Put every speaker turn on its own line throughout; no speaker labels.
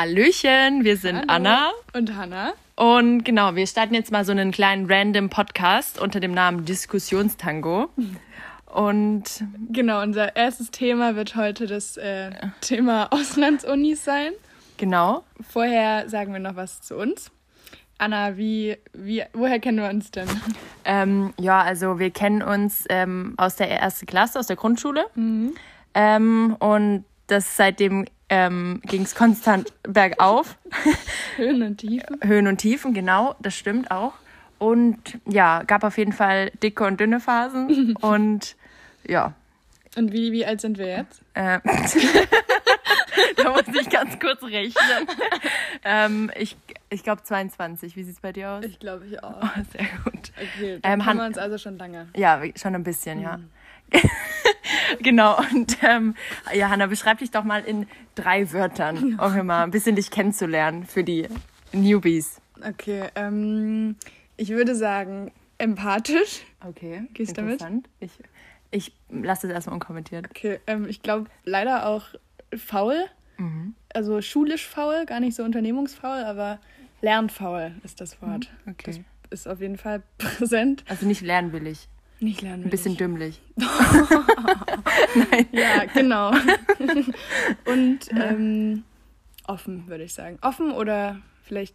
Hallöchen, wir sind
Hallo.
Anna.
Und Hannah.
Und genau, wir starten jetzt mal so einen kleinen random Podcast unter dem Namen Diskussionstango. Und
Genau, unser erstes Thema wird heute das äh, Thema Auslandsunis sein.
genau,
Vorher sagen wir noch was zu uns. Anna, wie, wie, woher kennen wir uns denn?
ähm, ja, also wir kennen uns ähm, aus der ersten Klasse, aus der Grundschule. Ähm, und das seitdem ähm, ging es konstant bergauf.
Höhen und Tiefen.
Höhen und Tiefen, genau, das stimmt auch. Und ja, gab auf jeden Fall dicke und dünne Phasen. und ja,
Und wie, wie alt sind wir jetzt?
äh, da muss ich ganz kurz rechnen. ähm, ich ich glaube 22. Wie sieht's bei dir aus?
Ich glaube, ich auch.
Oh, sehr gut.
Okay, dann
Ähm, Han-
wir uns also schon lange.
Ja, schon ein bisschen, ja. genau, und ähm, ja, Hanna, beschreib dich doch mal in drei Wörtern, um mal ein bisschen dich kennenzulernen für die Newbies.
Okay, ähm, ich würde sagen, empathisch.
Okay,
Gehst du damit?
interessant. Ich, ich lasse das erstmal unkommentiert.
Okay, ähm, ich glaube leider auch faul.
Mhm.
Also schulisch faul, gar nicht so unternehmungsfaul, aber lernfaul ist das Wort.
Okay.
Das ist auf jeden Fall präsent.
Also nicht lernwillig,
Nicht lernen.
ein bisschen dümmlich.
Ja, genau. Und ähm, offen, würde ich sagen. Offen oder vielleicht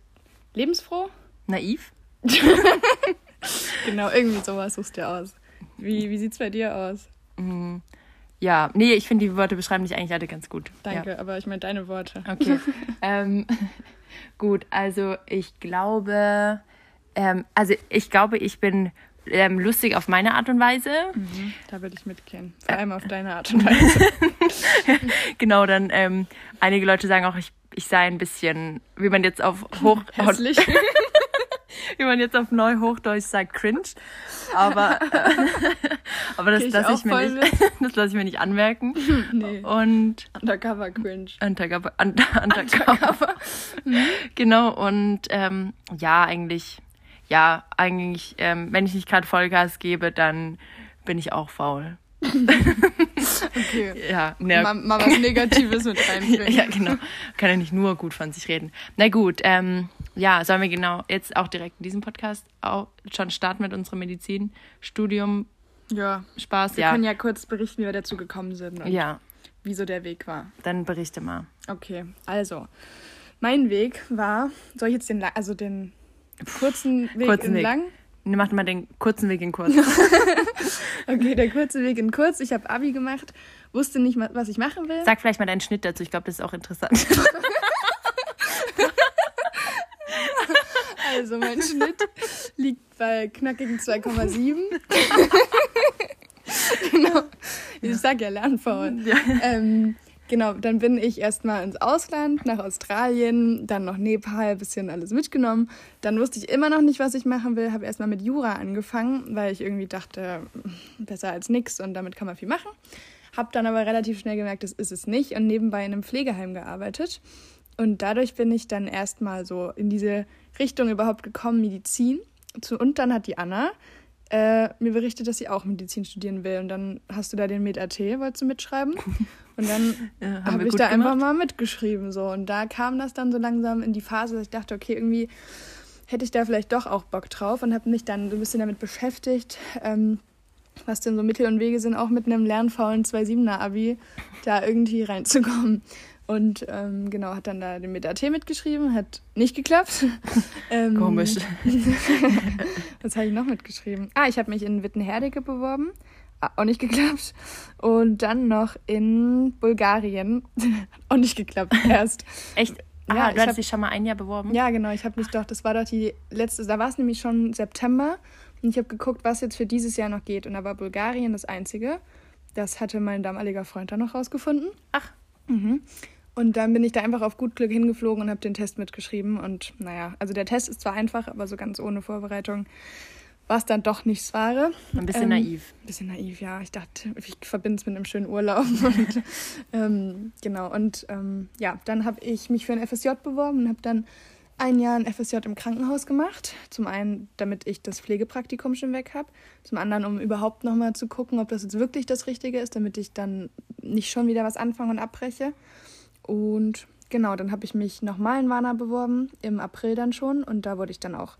lebensfroh?
Naiv?
Genau, irgendwie sowas suchst du aus. Wie, wie sieht's bei dir aus?
Mhm. Ja, nee, ich finde, die Worte beschreiben dich eigentlich alle ganz gut.
Danke, aber ich meine deine Worte.
Ja. Okay. ähm, gut, also ich glaube, ähm, also ich glaube, ich bin ähm, lustig auf meine Art und Weise.
Da würde ich mitgehen. Vor allem auf deine Art und Weise.
Genau, dann ähm, einige Leute sagen auch, ich, ich sei ein bisschen, wie man jetzt auf Hoch,
Hässlich.
wie man jetzt auf Neu-Hochdeutsch sagt, cringe. Aber, aber das lasse ich, mir nicht, das lasse ich mir nicht anmerken.
nee.
Und
Undercover cringe.
Undercover. Under, undercover. genau, und ähm, ja, eigentlich, ja, eigentlich, ähm, wenn ich nicht gerade Vollgas gebe, dann bin ich auch faul.
Okay.
Ja, ne,
Mal, mal was Negatives mit reinbringen.
ja, genau. Kann ja nicht nur gut von sich reden. Na gut, ähm, ja, sollen wir genau jetzt auch direkt in diesem Podcast auch schon starten mit unserem Medizinstudium?
ja.
Spaß,
Wir
ja.
können ja kurz berichten, wie wir dazu gekommen sind und
Ja,
wieso der Weg war.
dann berichte mal.
Okay, also mein Weg war, soll ich jetzt den, also den kurzen Weg
Kurzen
in
Weg.
lang?
Mach mal den kurzen Weg in kurz.
Okay, der kurze Weg in kurz. Ich habe Abi gemacht, wusste nicht, was ich machen will.
Sag vielleicht mal deinen Schnitt dazu. Ich glaube, das ist auch interessant.
Also mein Schnitt liegt bei knackigen 2,7. genau. Ich sag ja lernfaul.
Ja.
Ähm, genau, dann bin ich erstmal ins Ausland, nach Australien, dann noch Nepal, bisschen alles mitgenommen. Dann wusste ich immer noch nicht, was ich machen will. Habe erstmal mit Jura angefangen, weil ich irgendwie dachte, besser als nix und damit kann man viel machen. Hab dann aber relativ schnell gemerkt, das ist es nicht und nebenbei in einem Pflegeheim gearbeitet. Und dadurch bin ich dann erstmal so in diese Richtung überhaupt gekommen, Medizin. Und dann hat die Anna äh, mir berichtet, dass sie auch Medizin studieren will. Und dann hast du da den Med-AT, wolltest du mitschreiben? Und dann
Ja,
habe
wir
ich da einfach
gemacht.
mal mitgeschrieben. So. Und da kam das dann so langsam in die Phase, dass ich dachte, okay, irgendwie hätte ich da vielleicht doch auch Bock drauf und habe mich dann so ein bisschen damit beschäftigt, ähm, was denn so Mittel und Wege sind, auch mit einem lernfaulen 2-7er Abi da irgendwie reinzukommen. Und ähm, genau, hat dann da den Med-AT mitgeschrieben, hat nicht geklappt. ähm,
Komisch.
was habe ich noch mitgeschrieben? Ah, ich habe mich in Wittenherdecke beworben. Ah, Auch nicht geklappt. Und dann noch in Bulgarien. auch nicht geklappt erst.
Echt? Ah,
Ja,
du
ich
hattest
hab-
dich schon mal ein Jahr beworben?
Ja, genau. Ich habe mich doch, das war doch die letzte, da war es nämlich schon September. Und ich habe geguckt, was jetzt für dieses Jahr noch geht. Und da war Bulgarien das Einzige. Das hatte mein damaliger Freund dann noch rausgefunden.
Ach,
Mhm. Und dann bin ich da einfach auf gut Glück hingeflogen und habe den Test mitgeschrieben. Und naja, also der Test ist zwar einfach, aber so ganz ohne Vorbereitung war es dann doch nichts Wahre.
ein bisschen
Ähm,
naiv.
Ein bisschen naiv, ja. Ich dachte, ich verbinde es mit einem schönen Urlaub. Und, ähm, genau, und ähm, ja, dann habe ich mich für ein FSJ beworben und habe dann ein Jahr ein FSJ im Krankenhaus gemacht. Zum einen, damit ich das Pflegepraktikum schon weg habe. Zum anderen, um überhaupt nochmal zu gucken, ob das jetzt wirklich das Richtige ist, damit ich dann nicht schon wieder was anfange und abbreche. Und genau, dann habe ich mich nochmal in Warna beworben, im April dann schon. Und da wurde ich dann auch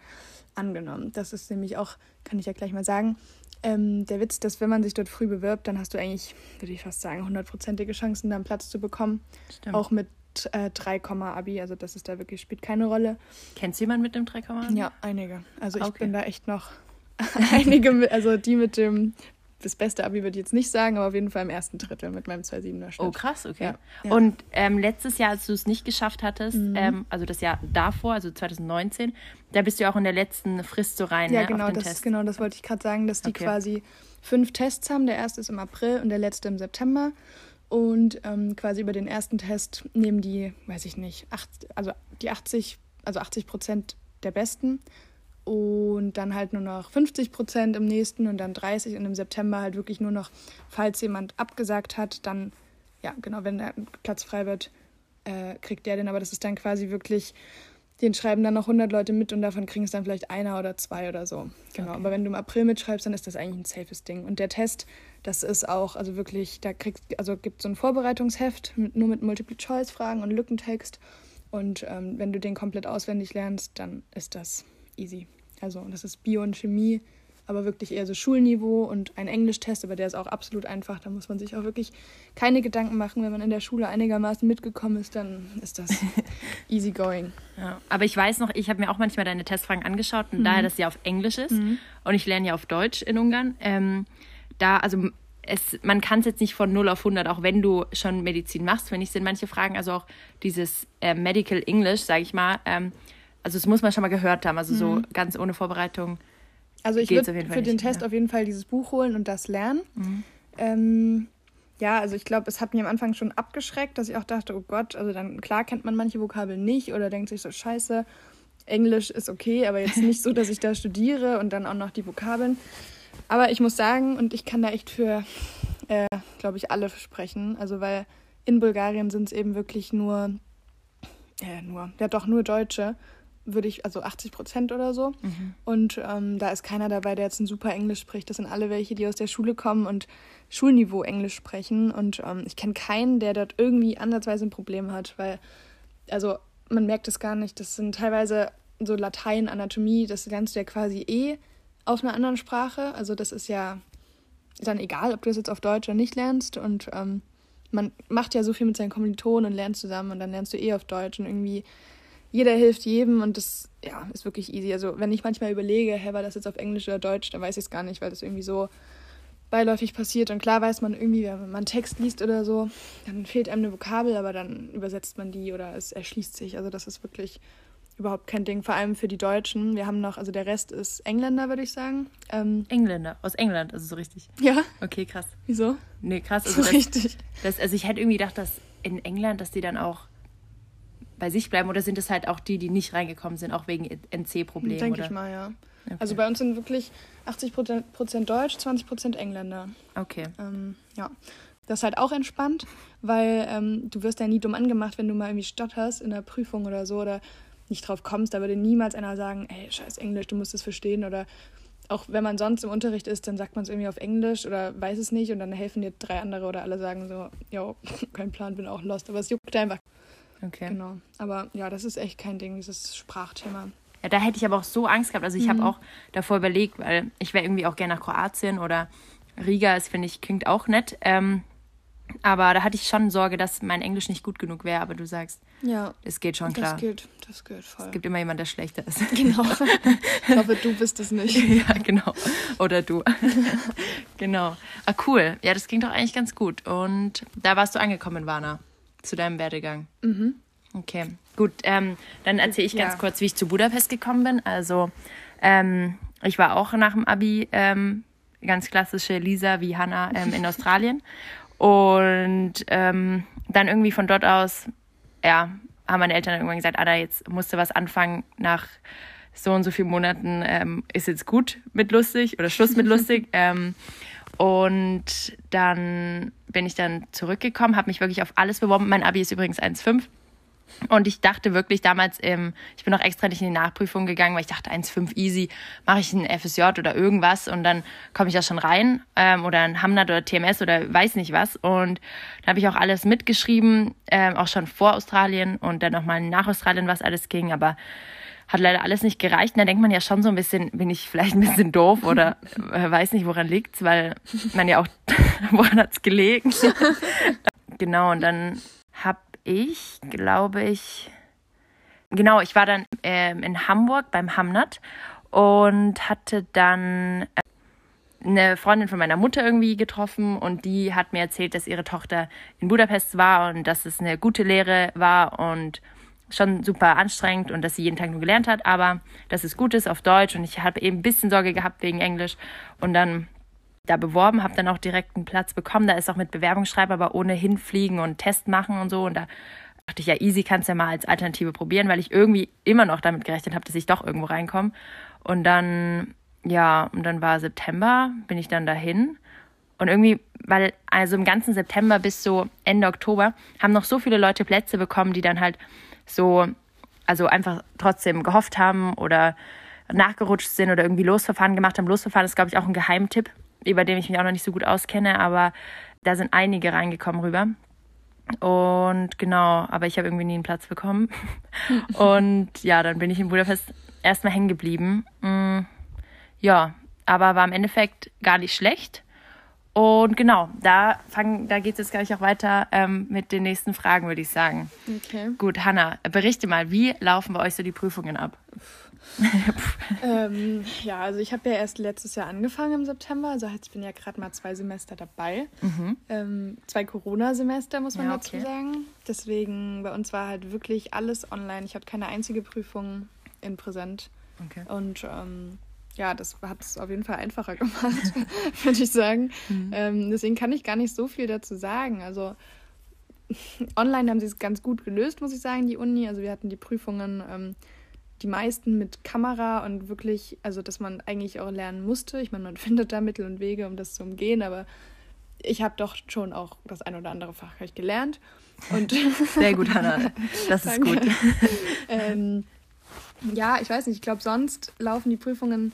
angenommen. Das ist nämlich auch, kann ich ja gleich mal sagen, ähm, der Witz, dass wenn man sich dort früh bewirbt, dann hast du eigentlich, würde ich fast sagen, hundertprozentige Chancen, da einen Platz zu bekommen. Stimmt. Auch mit äh, 3, Abi, also das ist da wirklich, spielt keine Rolle.
Kennst du jemanden mit dem 3, Abi?
Ja, einige. Also ich okay. bin da echt noch einige, also die mit dem das beste Abi würde ich jetzt nicht sagen, aber auf jeden Fall im ersten Drittel mit meinem 2,7er Schnitt.
Oh, krass, okay. Ja. Ja. Und ähm, letztes Jahr, als du es nicht geschafft hattest, mhm. ähm, also das Jahr davor, also 2019, da bist du ja auch in der letzten Frist so rein,
ja,
ne,
genau, das, Test. genau, das wollte ich gerade sagen, dass die okay. quasi fünf Tests haben. Der erste ist im April und der letzte im September. Und ähm, quasi über den ersten Test nehmen die, weiß ich nicht, acht, also die 80, also 80 Prozent der Besten und dann halt nur noch 50 Prozent im nächsten und dann 30 und im September halt wirklich nur noch, falls jemand abgesagt hat, dann, ja, genau, wenn der Platz frei wird, äh, kriegt der den, aber das ist dann quasi wirklich den schreiben dann noch 100 Leute mit und davon kriegen es dann vielleicht einer oder zwei oder so. Genau. Okay. Aber wenn du im April mitschreibst, dann ist das eigentlich ein safes Ding. Und der Test, das ist auch, also wirklich, da kriegst, also gibt so ein Vorbereitungsheft mit, nur mit Multiple-Choice-Fragen und Lückentext. Und ähm, wenn du den komplett auswendig lernst, dann ist das easy. Also das ist Bio und Chemie aber wirklich eher so Schulniveau und ein Englischtest, aber der ist auch absolut einfach. Da muss man sich auch wirklich keine Gedanken machen. Wenn man in der Schule einigermaßen mitgekommen ist, dann ist das easy going.
Ja, aber ich weiß noch, ich habe mir auch manchmal deine Testfragen angeschaut und mhm. daher, dass sie auf Englisch ist mhm. und ich lerne ja auf Deutsch in Ungarn, ähm, da, also es, man kann es jetzt nicht von 0 auf 100, auch wenn du schon Medizin machst, finde ich, sind manche Fragen, also auch dieses äh, Medical English, sage ich mal, ähm, also das muss man schon mal gehört haben, also mhm. so ganz ohne Vorbereitung
also ich würde für den Test ja. auf jeden Fall dieses Buch holen und das lernen. Mhm. Ähm, ja, also ich glaube, es hat mich am Anfang schon abgeschreckt, dass ich auch dachte, oh Gott, also dann klar kennt man manche Vokabeln nicht oder denkt sich so, scheiße, Englisch ist okay, aber jetzt nicht so, dass ich da studiere und dann auch noch die Vokabeln. Aber ich muss sagen, und ich kann da echt für, äh, glaube ich, alle sprechen, also weil in Bulgarien sind es eben wirklich nur, äh, nur, ja doch nur Deutsche würde ich, also 80 Prozent oder so. Mhm. Und ähm, da ist keiner dabei, der jetzt ein super Englisch spricht. Das sind alle welche, die aus der Schule kommen und Schulniveau Englisch sprechen. Und ähm, ich kenne keinen, der dort irgendwie ansatzweise ein Problem hat, weil, also man merkt es gar nicht. Das sind teilweise so Latein, Anatomie, das lernst du ja quasi eh auf einer anderen Sprache. Also das ist ja dann egal, ob du es jetzt auf Deutsch oder nicht lernst. Und ähm, man macht ja so viel mit seinen Kommilitonen und lernt zusammen und dann lernst du eh auf Deutsch und irgendwie jeder hilft jedem und das ja, ist wirklich easy. Also wenn ich manchmal überlege, hey, war das jetzt auf Englisch oder Deutsch, dann weiß ich es gar nicht, weil das irgendwie so beiläufig passiert. Und klar weiß man irgendwie, wenn man Text liest oder so, dann fehlt einem eine Vokabel, aber dann übersetzt man die oder es erschließt sich. Also das ist wirklich überhaupt kein Ding, vor allem für die Deutschen. Wir haben noch, also der Rest ist Engländer, würde ich sagen.
Ähm, Engländer, aus England, also so richtig.
Ja.
Okay, krass.
Wieso?
Nee, krass. Also
so das, richtig.
Das, also ich hätte irgendwie gedacht, dass in England, dass die dann auch bei sich bleiben oder sind es halt auch die, die nicht reingekommen sind, auch wegen NC-Problemen?
Denke ich mal, ja. Okay. Also bei uns sind wirklich 80 Prozent Deutsch, 20 Prozent Engländer.
Okay.
Ähm, ja. Das ist halt auch entspannt, weil ähm, du wirst ja nie dumm angemacht, wenn du mal irgendwie stotterst in der Prüfung oder so oder nicht drauf kommst. Da würde niemals einer sagen, ey, scheiß Englisch, du musst es verstehen. Oder auch wenn man sonst im Unterricht ist, dann sagt man es irgendwie auf Englisch oder weiß es nicht und dann helfen dir drei andere oder alle sagen so, jo, kein Plan, bin auch lost. Aber es juckt einfach
Okay.
Genau. Aber ja, das ist echt kein Ding, dieses Sprachthema.
Ja, da hätte ich aber auch so Angst gehabt. Also ich mhm. habe auch davor überlegt, weil ich wäre irgendwie auch gerne nach Kroatien oder Riga, das finde ich, klingt auch nett. Ähm, aber da hatte ich schon Sorge, dass mein Englisch nicht gut genug wäre. Aber du sagst,
ja,
es geht schon klar.
Das geht, das geht voll.
Es gibt immer jemanden, der schlechter ist.
Genau. Ich hoffe, du bist es nicht.
ja, genau. Oder du. genau. Ah, cool. Ja, das klingt doch eigentlich ganz gut. Und da warst du angekommen, Warner zu deinem Werdegang.
Mhm.
Okay, gut. Ähm, dann erzähle ich ganz ja. kurz, wie ich zu Budapest gekommen bin. Also ähm, ich war auch nach dem Abi ähm, ganz klassische Lisa wie Hannah ähm, in Australien. Und ähm, dann irgendwie von dort aus, ja, haben meine Eltern irgendwann gesagt, Ada, jetzt musst du was anfangen nach so und so vielen Monaten ähm, ist jetzt gut mit lustig oder Schluss mit lustig. Und dann bin ich dann zurückgekommen, habe mich wirklich auf alles beworben. Mein Abi ist übrigens 1,5. Und ich dachte wirklich damals, ähm, ich bin auch extra nicht in die Nachprüfung gegangen, weil ich dachte, 1,5 easy, mache ich ein FSJ oder irgendwas und dann komme ich da schon rein ähm, oder ein Hamnat oder TMS oder weiß nicht was. Und da habe ich auch alles mitgeschrieben, ähm, auch schon vor Australien und dann nochmal nach Australien, was alles ging. Aber hat leider alles nicht gereicht. Und da denkt man ja schon so ein bisschen, bin ich vielleicht ein bisschen doof oder äh, weiß nicht, woran liegt's, weil man ja auch, woran hat's gelegen? genau, und dann habe ich, glaube ich, genau, ich war dann ähm, in Hamburg beim Hamnat und hatte dann äh, eine Freundin von meiner Mutter irgendwie getroffen und die hat mir erzählt, dass ihre Tochter in Budapest war und dass es eine gute Lehre war und schon super anstrengend und dass sie jeden Tag nur gelernt hat, aber dass es gut ist auf Deutsch und ich habe eben ein bisschen Sorge gehabt wegen Englisch und dann da beworben, habe dann auch direkt einen Platz bekommen. Da ist auch mit Bewerbungsschreiben, aber ohne hinfliegen und Test machen und so und da dachte ich ja, easy kannst du ja mal als Alternative probieren, weil ich irgendwie immer noch damit gerechnet habe, dass ich doch irgendwo reinkomme. Und dann, ja, und dann war September, bin ich dann dahin. Und irgendwie, weil also im ganzen September bis so Ende Oktober haben noch so viele Leute Plätze bekommen, die dann halt so, also einfach trotzdem gehofft haben oder nachgerutscht sind oder irgendwie Losverfahren gemacht haben. Losverfahren ist, glaube ich, auch ein Geheimtipp, über den ich mich auch noch nicht so gut auskenne, aber da sind einige reingekommen rüber. Und genau, aber ich habe irgendwie nie einen Platz bekommen. Und ja, dann bin ich in Budapest erstmal hängen geblieben. Mm, ja, aber war im Endeffekt gar nicht schlecht. Und genau, da, da geht es jetzt gleich auch weiter ähm, mit den nächsten Fragen, würde ich sagen. Okay. Gut, Hanna, berichte mal, wie laufen bei euch so die Prüfungen ab?
ähm, ja, also ich habe ja erst letztes Jahr angefangen im September, also ich bin ja gerade mal zwei Semester dabei. Mhm. Ähm, zwei Corona-Semester, muss man ja, dazu okay. sagen. Deswegen, bei uns war halt wirklich alles online. Ich hatte keine einzige Prüfung in Präsent. Okay. Und ähm, ja, das hat es auf jeden Fall einfacher gemacht, würde ich sagen. Mhm. Ähm, deswegen kann ich gar nicht so viel dazu sagen. Also online haben sie es ganz gut gelöst, muss ich sagen, die Uni. Also wir hatten die Prüfungen, ähm, die meisten mit Kamera und wirklich, also dass man eigentlich auch lernen musste. Ich meine, man findet da Mittel und Wege, um das zu umgehen, aber ich habe doch schon auch das ein oder andere Fach gelernt. Und
Sehr gut, Hannah. Das ist gut.
ähm, ja, ich weiß nicht, ich glaube, sonst laufen die Prüfungen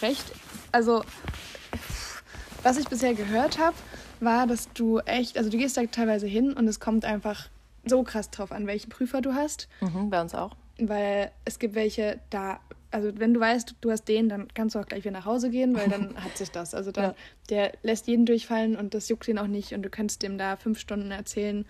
recht. Also, was ich bisher gehört habe, war, dass du echt, also du gehst da teilweise hin und es kommt einfach so krass drauf an, welchen Prüfer du hast.
Mhm, bei uns auch.
Weil es gibt welche, da, also wenn du weißt, du hast den, dann kannst du auch gleich wieder nach Hause gehen, weil dann hat sich das. Also dann, ja. der lässt jeden durchfallen und das juckt ihn auch nicht und du kannst dem da fünf Stunden erzählen.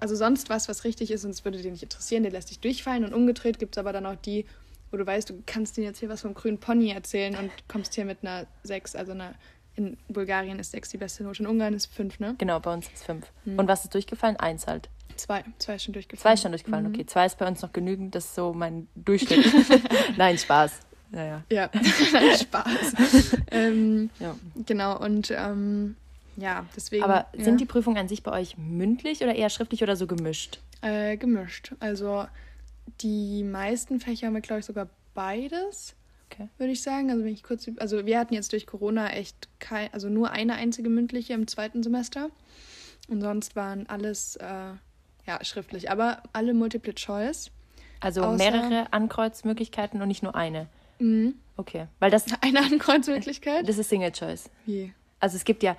Also sonst was, was richtig ist und es würde dir nicht interessieren, der lässt dich durchfallen und umgedreht gibt es aber dann auch die, wo du weißt, du kannst dir jetzt hier was vom grünen Pony erzählen und kommst hier mit einer 6, also einer in Bulgarien ist 6 die beste Note, in Ungarn ist 5, ne?
Genau, bei uns ist 5. Hm. Und was ist durchgefallen? Eins halt.
Zwei. Zwei ist schon durchgefallen.
Zwei ist schon durchgefallen, mhm. okay. Zwei ist bei uns noch genügend, das ist so mein Durchschnitt. Nein, Spaß. Ja, ja.
Ja, Spaß. ähm, ja. Genau, und ähm, ja, deswegen.
Aber
ja.
sind die Prüfungen an sich bei euch mündlich oder eher schriftlich oder so gemischt?
Äh, gemischt. Also die meisten Fächer haben wir, glaube ich, sogar beides, okay. würde ich sagen. Also wenn ich kurz, also wir hatten jetzt durch Corona echt kein, also nur eine einzige mündliche im zweiten Semester. Und sonst waren alles äh, ja, schriftlich, aber alle Multiple Choice.
Also außer, mehrere Ankreuzmöglichkeiten und nicht nur eine. Mhm. Okay. Weil das.
Eine Ankreuzmöglichkeit?
Das ist Single Choice. Wie? Also es gibt ja,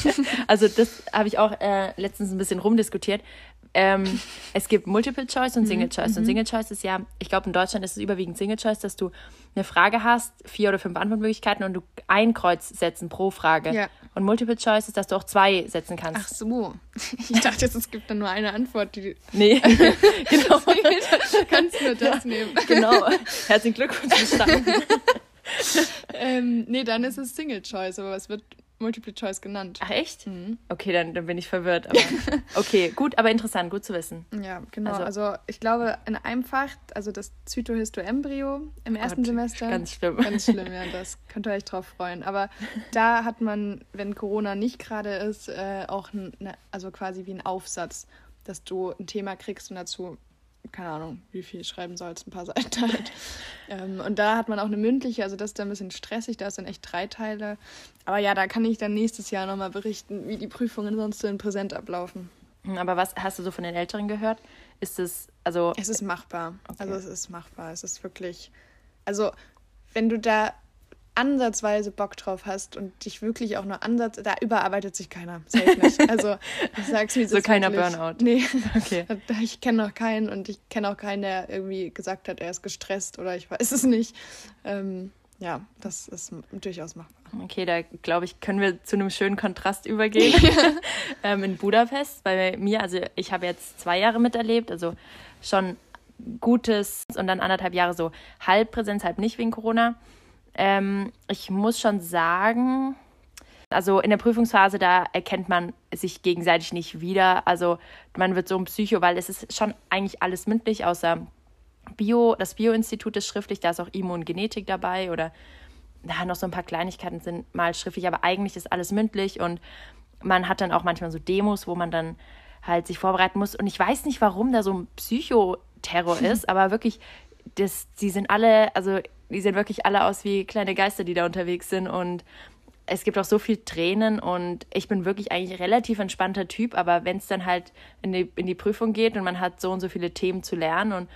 also das habe ich auch äh, letztens ein bisschen rumdiskutiert. Ähm, es gibt Multiple Choice und mhm, Single Choice. Mhm. Und Single Choice ist ja, ich glaube, in Deutschland ist es überwiegend Single Choice, dass du eine Frage hast, vier oder fünf Antwortmöglichkeiten und du ein Kreuz setzen pro Frage. Ja. Und Multiple Choice ist, dass du auch zwei setzen kannst.
Ach so. Ich dachte jetzt, es gibt dann nur eine Antwort. Die
nee, genau.
du kannst nur das nehmen.
Genau. Herzlichen Glückwunsch bestanden.
ähm, nee, dann ist es Single Choice, aber es wird Multiple Choice genannt.
Ach echt? Mhm. Okay, dann, dann bin ich verwirrt. Aber okay, gut, aber interessant, gut zu wissen.
Ja, genau. Also, also ich glaube, in einem Fach, also das Zytohistoembryo im ersten Gott, Semester.
Ganz schlimm.
Ganz schlimm, ja, das könnt ihr euch drauf freuen. Aber da hat man, wenn Corona nicht gerade ist, äh, auch eine, also quasi wie ein Aufsatz, dass du ein Thema kriegst und dazu keine Ahnung, wie viel schreiben sollst, ein paar Seiten halt. ähm, und da hat man auch eine mündliche, also das ist dann ein bisschen stressig, da ist dann echt drei Teile. Aber ja, da kann ich dann nächstes Jahr nochmal berichten, wie die Prüfungen sonst so in Präsent ablaufen.
Hm, aber was hast du so von den Älteren gehört? ist es, also.
Es ist machbar. Okay. Also es ist machbar. Es ist wirklich. Also, wenn du da ansatzweise Bock drauf hast und dich wirklich auch nur ansatz, da überarbeitet sich keiner. Safe nicht. Also ich sag's mir so keiner wirklich, Burnout. Nee. Okay. Ich kenne noch keinen und ich kenne auch keinen, der irgendwie gesagt hat, er ist gestresst oder ich weiß es nicht. Ähm, ja, das ist durchaus machbar.
Okay, da glaube ich, können wir zu einem schönen Kontrast übergehen. ähm, in Budapest, bei mir, also ich habe jetzt zwei Jahre miterlebt, also schon gutes und dann anderthalb Jahre so halb Präsenz, halb nicht wegen Corona. Ähm, ich muss schon sagen, also in der Prüfungsphase, da erkennt man sich gegenseitig nicht wieder. Also man wird so ein Psycho, weil es ist schon eigentlich alles mündlich, außer Bio, das Bio-Institut ist schriftlich, da ist auch Immungenetik dabei oder na, noch so ein paar Kleinigkeiten sind mal schriftlich, aber eigentlich ist alles mündlich und man hat dann auch manchmal so Demos, wo man dann halt sich vorbereiten muss. Und ich weiß nicht, warum da so ein Psychoterror ist, aber wirklich, das, die sind alle, also die sehen wirklich alle aus wie kleine Geister, die da unterwegs sind. Und es gibt auch so viel Tränen und ich bin wirklich eigentlich relativ entspannter Typ, aber wenn es dann halt in die, in die Prüfung geht und man hat so und so viele Themen zu lernen und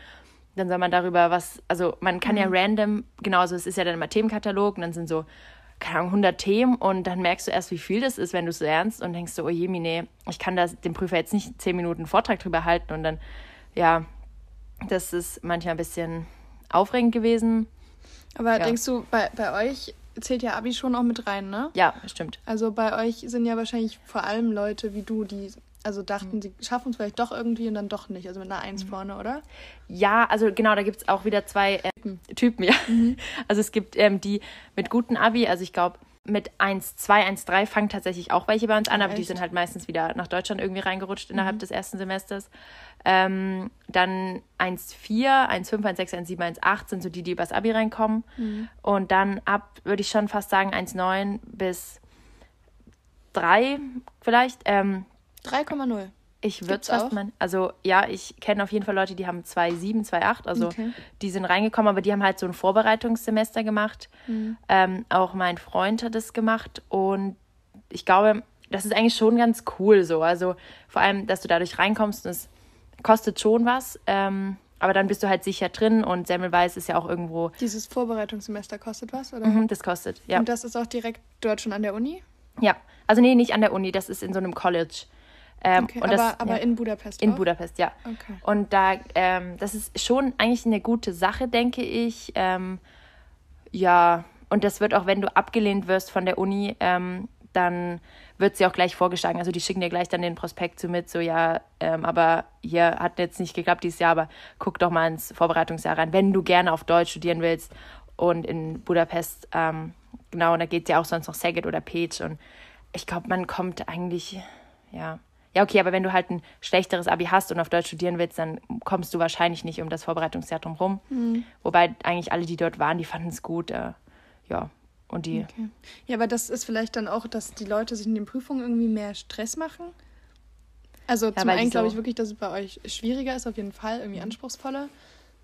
dann soll man darüber was, also man kann mhm. ja random, genauso, es ist ja dann immer Themenkatalog und dann sind so, keine Ahnung, 100 Themen und dann merkst du erst, wie viel das ist, wenn du es lernst und denkst so, oh je, nee, ich kann das dem Prüfer jetzt nicht 10 Minuten Vortrag drüber halten und dann, ja, das ist manchmal ein bisschen aufregend gewesen.
Aber ja. denkst du, bei, bei euch zählt ja Abi schon auch mit rein, ne?
Ja, stimmt.
Also bei euch sind ja wahrscheinlich vor allem Leute wie du, die also dachten, mhm. sie schaffen es vielleicht doch irgendwie und dann doch nicht. Also mit einer Eins mhm. vorne, oder?
Ja, also genau, da gibt es auch wieder zwei ähm, Typen, ja. Mhm. Also es gibt ähm, die mit guten Abi, also ich glaube, mit 1, 2, 1, 3 fangen tatsächlich auch welche bei uns an, aber Echt? die sind halt meistens wieder nach Deutschland irgendwie reingerutscht innerhalb mhm. des ersten Semesters. Ähm, dann 1, 4, 1, 5, 1, 6, 1, 7, 1, 8 sind so die, die übers Abi reinkommen. Mhm. Und dann ab, würde ich schon fast sagen, 1, 9 bis 3 vielleicht. Ähm,
3,0.
Ich würde fast mal, also ja, ich kenne auf jeden Fall Leute, die haben 2,7, 2,8, also okay. die sind reingekommen, aber die haben halt so ein Vorbereitungssemester gemacht. Mhm. Ähm, auch mein Freund hat es gemacht und ich glaube, das ist eigentlich schon ganz cool so. Also vor allem, dass du dadurch reinkommst und es kostet schon was, ähm, aber dann bist du halt sicher drin und Semmelweis ist ja auch irgendwo.
Dieses Vorbereitungssemester kostet was, oder?
Mhm, das kostet, ja.
Und das ist auch direkt dort schon an der Uni?
Ja, also nee, nicht an der Uni, das ist in so einem College.
Ähm, okay, aber, das, aber ja, in Budapest
In auch? Budapest, ja. Okay. Und da, ähm, das ist schon eigentlich eine gute Sache, denke ich. Ähm, ja, und das wird auch, wenn du abgelehnt wirst von der Uni, ähm, dann wird sie auch gleich vorgeschlagen. Also die schicken dir gleich dann den Prospekt zu mit, so ja, ähm, aber hier hat jetzt nicht geklappt dieses Jahr, aber guck doch mal ins Vorbereitungsjahr rein, wenn du gerne auf Deutsch studieren willst. Und in Budapest, ähm, genau, und da geht es ja auch sonst noch Saget oder Page. Und ich glaube, man kommt eigentlich, ja, ja, okay, aber wenn du halt ein schlechteres Abi hast und auf Deutsch studieren willst, dann kommst du wahrscheinlich nicht um das Vorbereitungsjahr drum rum. Mhm. Wobei eigentlich alle, die dort waren, die fanden es gut. Äh, ja, und die.
Okay. Ja, aber das ist vielleicht dann auch, dass die Leute sich in den Prüfungen irgendwie mehr Stress machen. Also ja, zum einen glaube ich wirklich, dass es bei euch schwieriger ist, auf jeden Fall, irgendwie mhm. anspruchsvoller.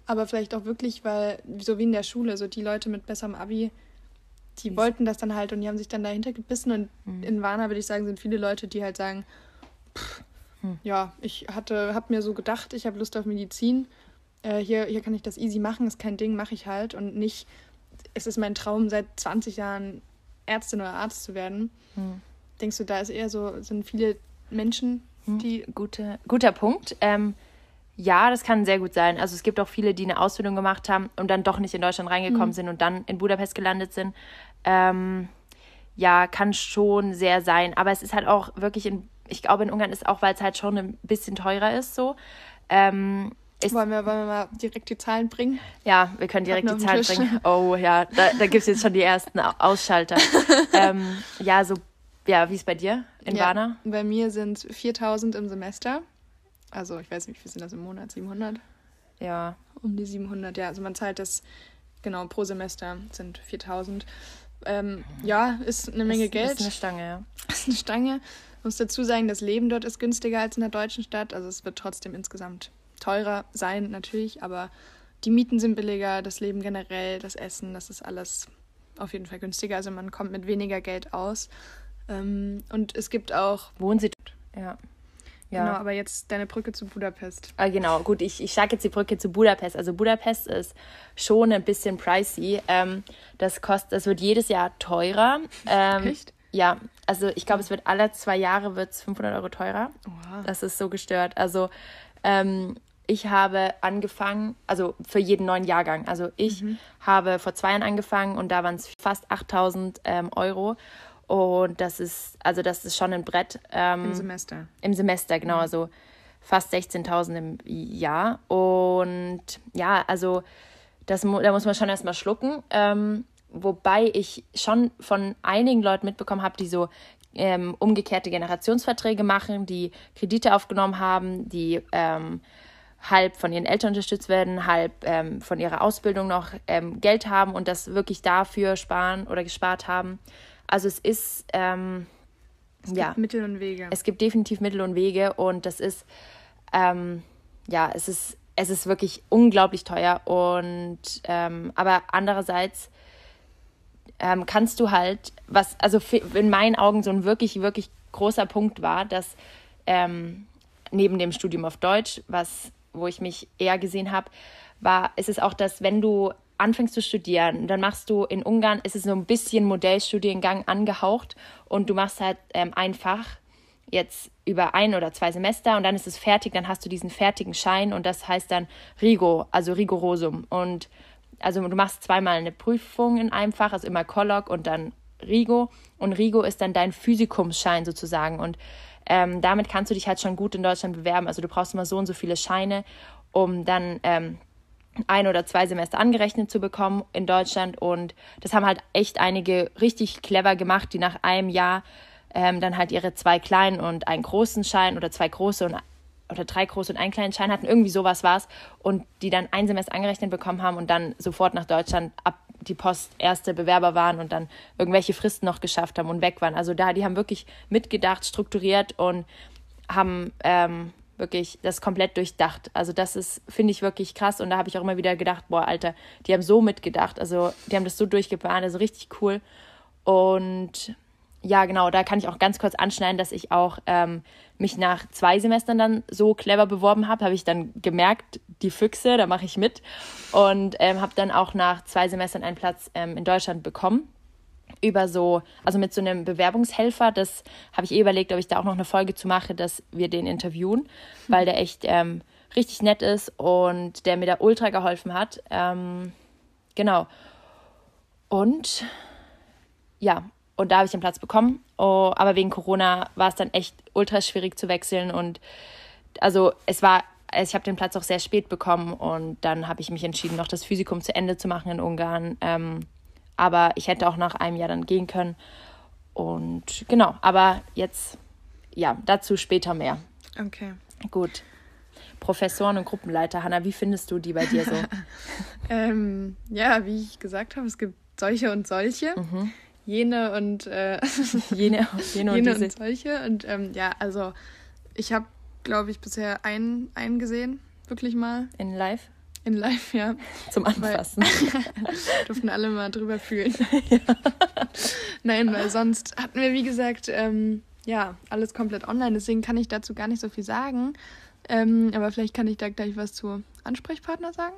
Aber vielleicht auch wirklich, weil, so wie in der Schule, so die Leute mit besserem Abi, die wollten das dann halt und die haben sich dann dahinter gebissen. Und mhm. in Warna, würde ich sagen, sind viele Leute, die halt sagen. Ja, ich hatte, habe mir so gedacht, ich habe Lust auf Medizin. Äh, hier, hier kann ich das easy machen, ist kein Ding, mache ich halt. Und nicht, es ist mein Traum, seit 20 Jahren Ärztin oder Arzt zu werden. Hm. Denkst du, da ist eher so, sind viele Menschen, hm. die.
Gute, guter Punkt. Ähm, ja, das kann sehr gut sein. Also es gibt auch viele, die eine Ausbildung gemacht haben und dann doch nicht in Deutschland reingekommen mhm. sind und dann in Budapest gelandet sind. Ähm, ja, kann schon sehr sein. Aber es ist halt auch wirklich in ich glaube, in Ungarn ist auch, weil es halt schon ein bisschen teurer ist so. Ähm,
ist, wollen, wir, wollen wir mal direkt die Zahlen bringen?
Ja, wir können direkt die Zahlen bringen. Oh ja, da, da gibt es jetzt schon die ersten Ausschalter. ähm, ja, so, ja, wie ist bei dir in ja, Warna?
Bei mir sind es 4000 im Semester. Also ich weiß nicht, wie viel sind das im Monat? 700?
Ja.
Um die 700, ja. Also man zahlt das, genau, pro Semester sind 4000. Ähm, ja, ist eine Menge ist, Geld. Ist
eine Stange, ja.
Ist eine Stange muss dazu sagen, das Leben dort ist günstiger als in der deutschen Stadt. Also es wird trotzdem insgesamt teurer sein, natürlich, aber die Mieten sind billiger, das Leben generell, das Essen, das ist alles auf jeden Fall günstiger. Also man kommt mit weniger Geld aus. Ähm, und es gibt auch.
Wohnen Sie dort? Ja.
Ja. Genau, aber jetzt deine Brücke zu Budapest.
Ah, genau, gut, ich, ich sage jetzt die Brücke zu Budapest. Also Budapest ist schon ein bisschen pricey. Ähm, das kostet, das wird jedes Jahr teurer. Ähm, Echt? Ja, also ich glaube, es wird alle zwei Jahre wird's 500 Euro teurer. Wow. Das ist so gestört. Also ähm, ich habe angefangen, also für jeden neuen Jahrgang. Also ich mhm. habe vor zwei Jahren angefangen und da waren es fast 8000 ähm, Euro. Und das ist, also das ist schon ein Brett. Ähm,
Im Semester.
Im Semester, genau. Mhm. Also fast 16.000 im Jahr. Und ja, also das, da muss man schon erstmal schlucken. Ähm, wobei ich schon von einigen Leuten mitbekommen habe, die so ähm, umgekehrte Generationsverträge machen, die Kredite aufgenommen haben, die ähm, halb von ihren Eltern unterstützt werden, halb ähm, von ihrer Ausbildung noch ähm, Geld haben und das wirklich dafür sparen oder gespart haben. Also es ist ähm,
es ja, gibt Mittel und Wege.
Es gibt definitiv Mittel und Wege und das ist ähm, ja es ist es ist wirklich unglaublich teuer und aber andererseits ähm, kannst du halt was also in meinen Augen so ein wirklich wirklich großer Punkt war, dass ähm, neben dem Studium auf Deutsch, was wo ich mich eher gesehen habe, war, ist es auch, dass wenn du anfängst zu studieren, dann machst du in Ungarn, ist es so ein bisschen Modellstudiengang angehaucht und du machst halt ähm, ein Fach jetzt über ein oder zwei Semester und dann ist es fertig, dann hast du diesen fertigen Schein und das heißt dann Rigo, also Rigorosum. Und also du machst zweimal eine Prüfung in einem Fach, also immer Kolleg und dann Rigo und Rigo ist dann dein Physikumsschein sozusagen und ähm, damit kannst du dich halt schon gut in Deutschland bewerben. Also du brauchst immer so und so viele Scheine, um dann ähm, ein oder zwei Semester angerechnet zu bekommen in Deutschland. Und das haben halt echt einige richtig clever gemacht, die nach einem Jahr ähm, dann halt ihre zwei kleinen und einen großen Schein oder zwei große und oder drei große und einen kleinen Schein hatten, irgendwie sowas war es, und die dann ein Semester angerechnet bekommen haben und dann sofort nach Deutschland ab die Post erste Bewerber waren und dann irgendwelche Fristen noch geschafft haben und weg waren. Also da, die haben wirklich mitgedacht, strukturiert und haben ähm, wirklich das komplett durchdacht. Also das ist, finde ich, wirklich krass. Und da habe ich auch immer wieder gedacht, boah, Alter, die haben so mitgedacht. Also die haben das so durchgeplant, also richtig cool. Und ja, genau, da kann ich auch ganz kurz anschneiden, dass ich auch ähm, mich nach zwei Semestern dann so clever beworben habe, habe ich dann gemerkt, die Füchse, da mache ich mit. Und ähm, habe dann auch nach zwei Semestern einen Platz ähm, in Deutschland bekommen. Über so, also mit so einem Bewerbungshelfer, das habe ich eh überlegt, ob ich da auch noch eine Folge zu mache, dass wir den interviewen, weil der echt ähm, richtig nett ist und der mir da ultra geholfen hat. Ähm, genau. Und ja, und da habe ich den Platz bekommen. Oh, aber wegen Corona war es dann echt ultra schwierig zu wechseln. Und also es war, ich habe den Platz auch sehr spät bekommen und dann habe ich mich entschieden, noch das Physikum zu Ende zu machen in Ungarn. Ähm, aber ich hätte auch nach einem Jahr dann gehen können. Und genau, aber jetzt, ja, dazu später mehr.
Okay.
Gut. Professoren und Gruppenleiter, Hanna, wie findest du die bei dir so?
ähm, ja, wie ich gesagt habe, es gibt solche und solche. Mhm jene und äh,
jene, jene,
jene und, und, solche. Und ähm, ja, also ich habe, glaube ich, bisher einen, einen gesehen, wirklich mal.
In live?
In live, ja.
Zum Anfassen.
durften alle mal drüber fühlen. ja. Nein, weil sonst hatten wir, wie gesagt, ähm, ja, alles komplett online. Deswegen kann ich dazu gar nicht so viel sagen. Ähm, aber vielleicht kann ich da gleich was zu Ansprechpartner sagen.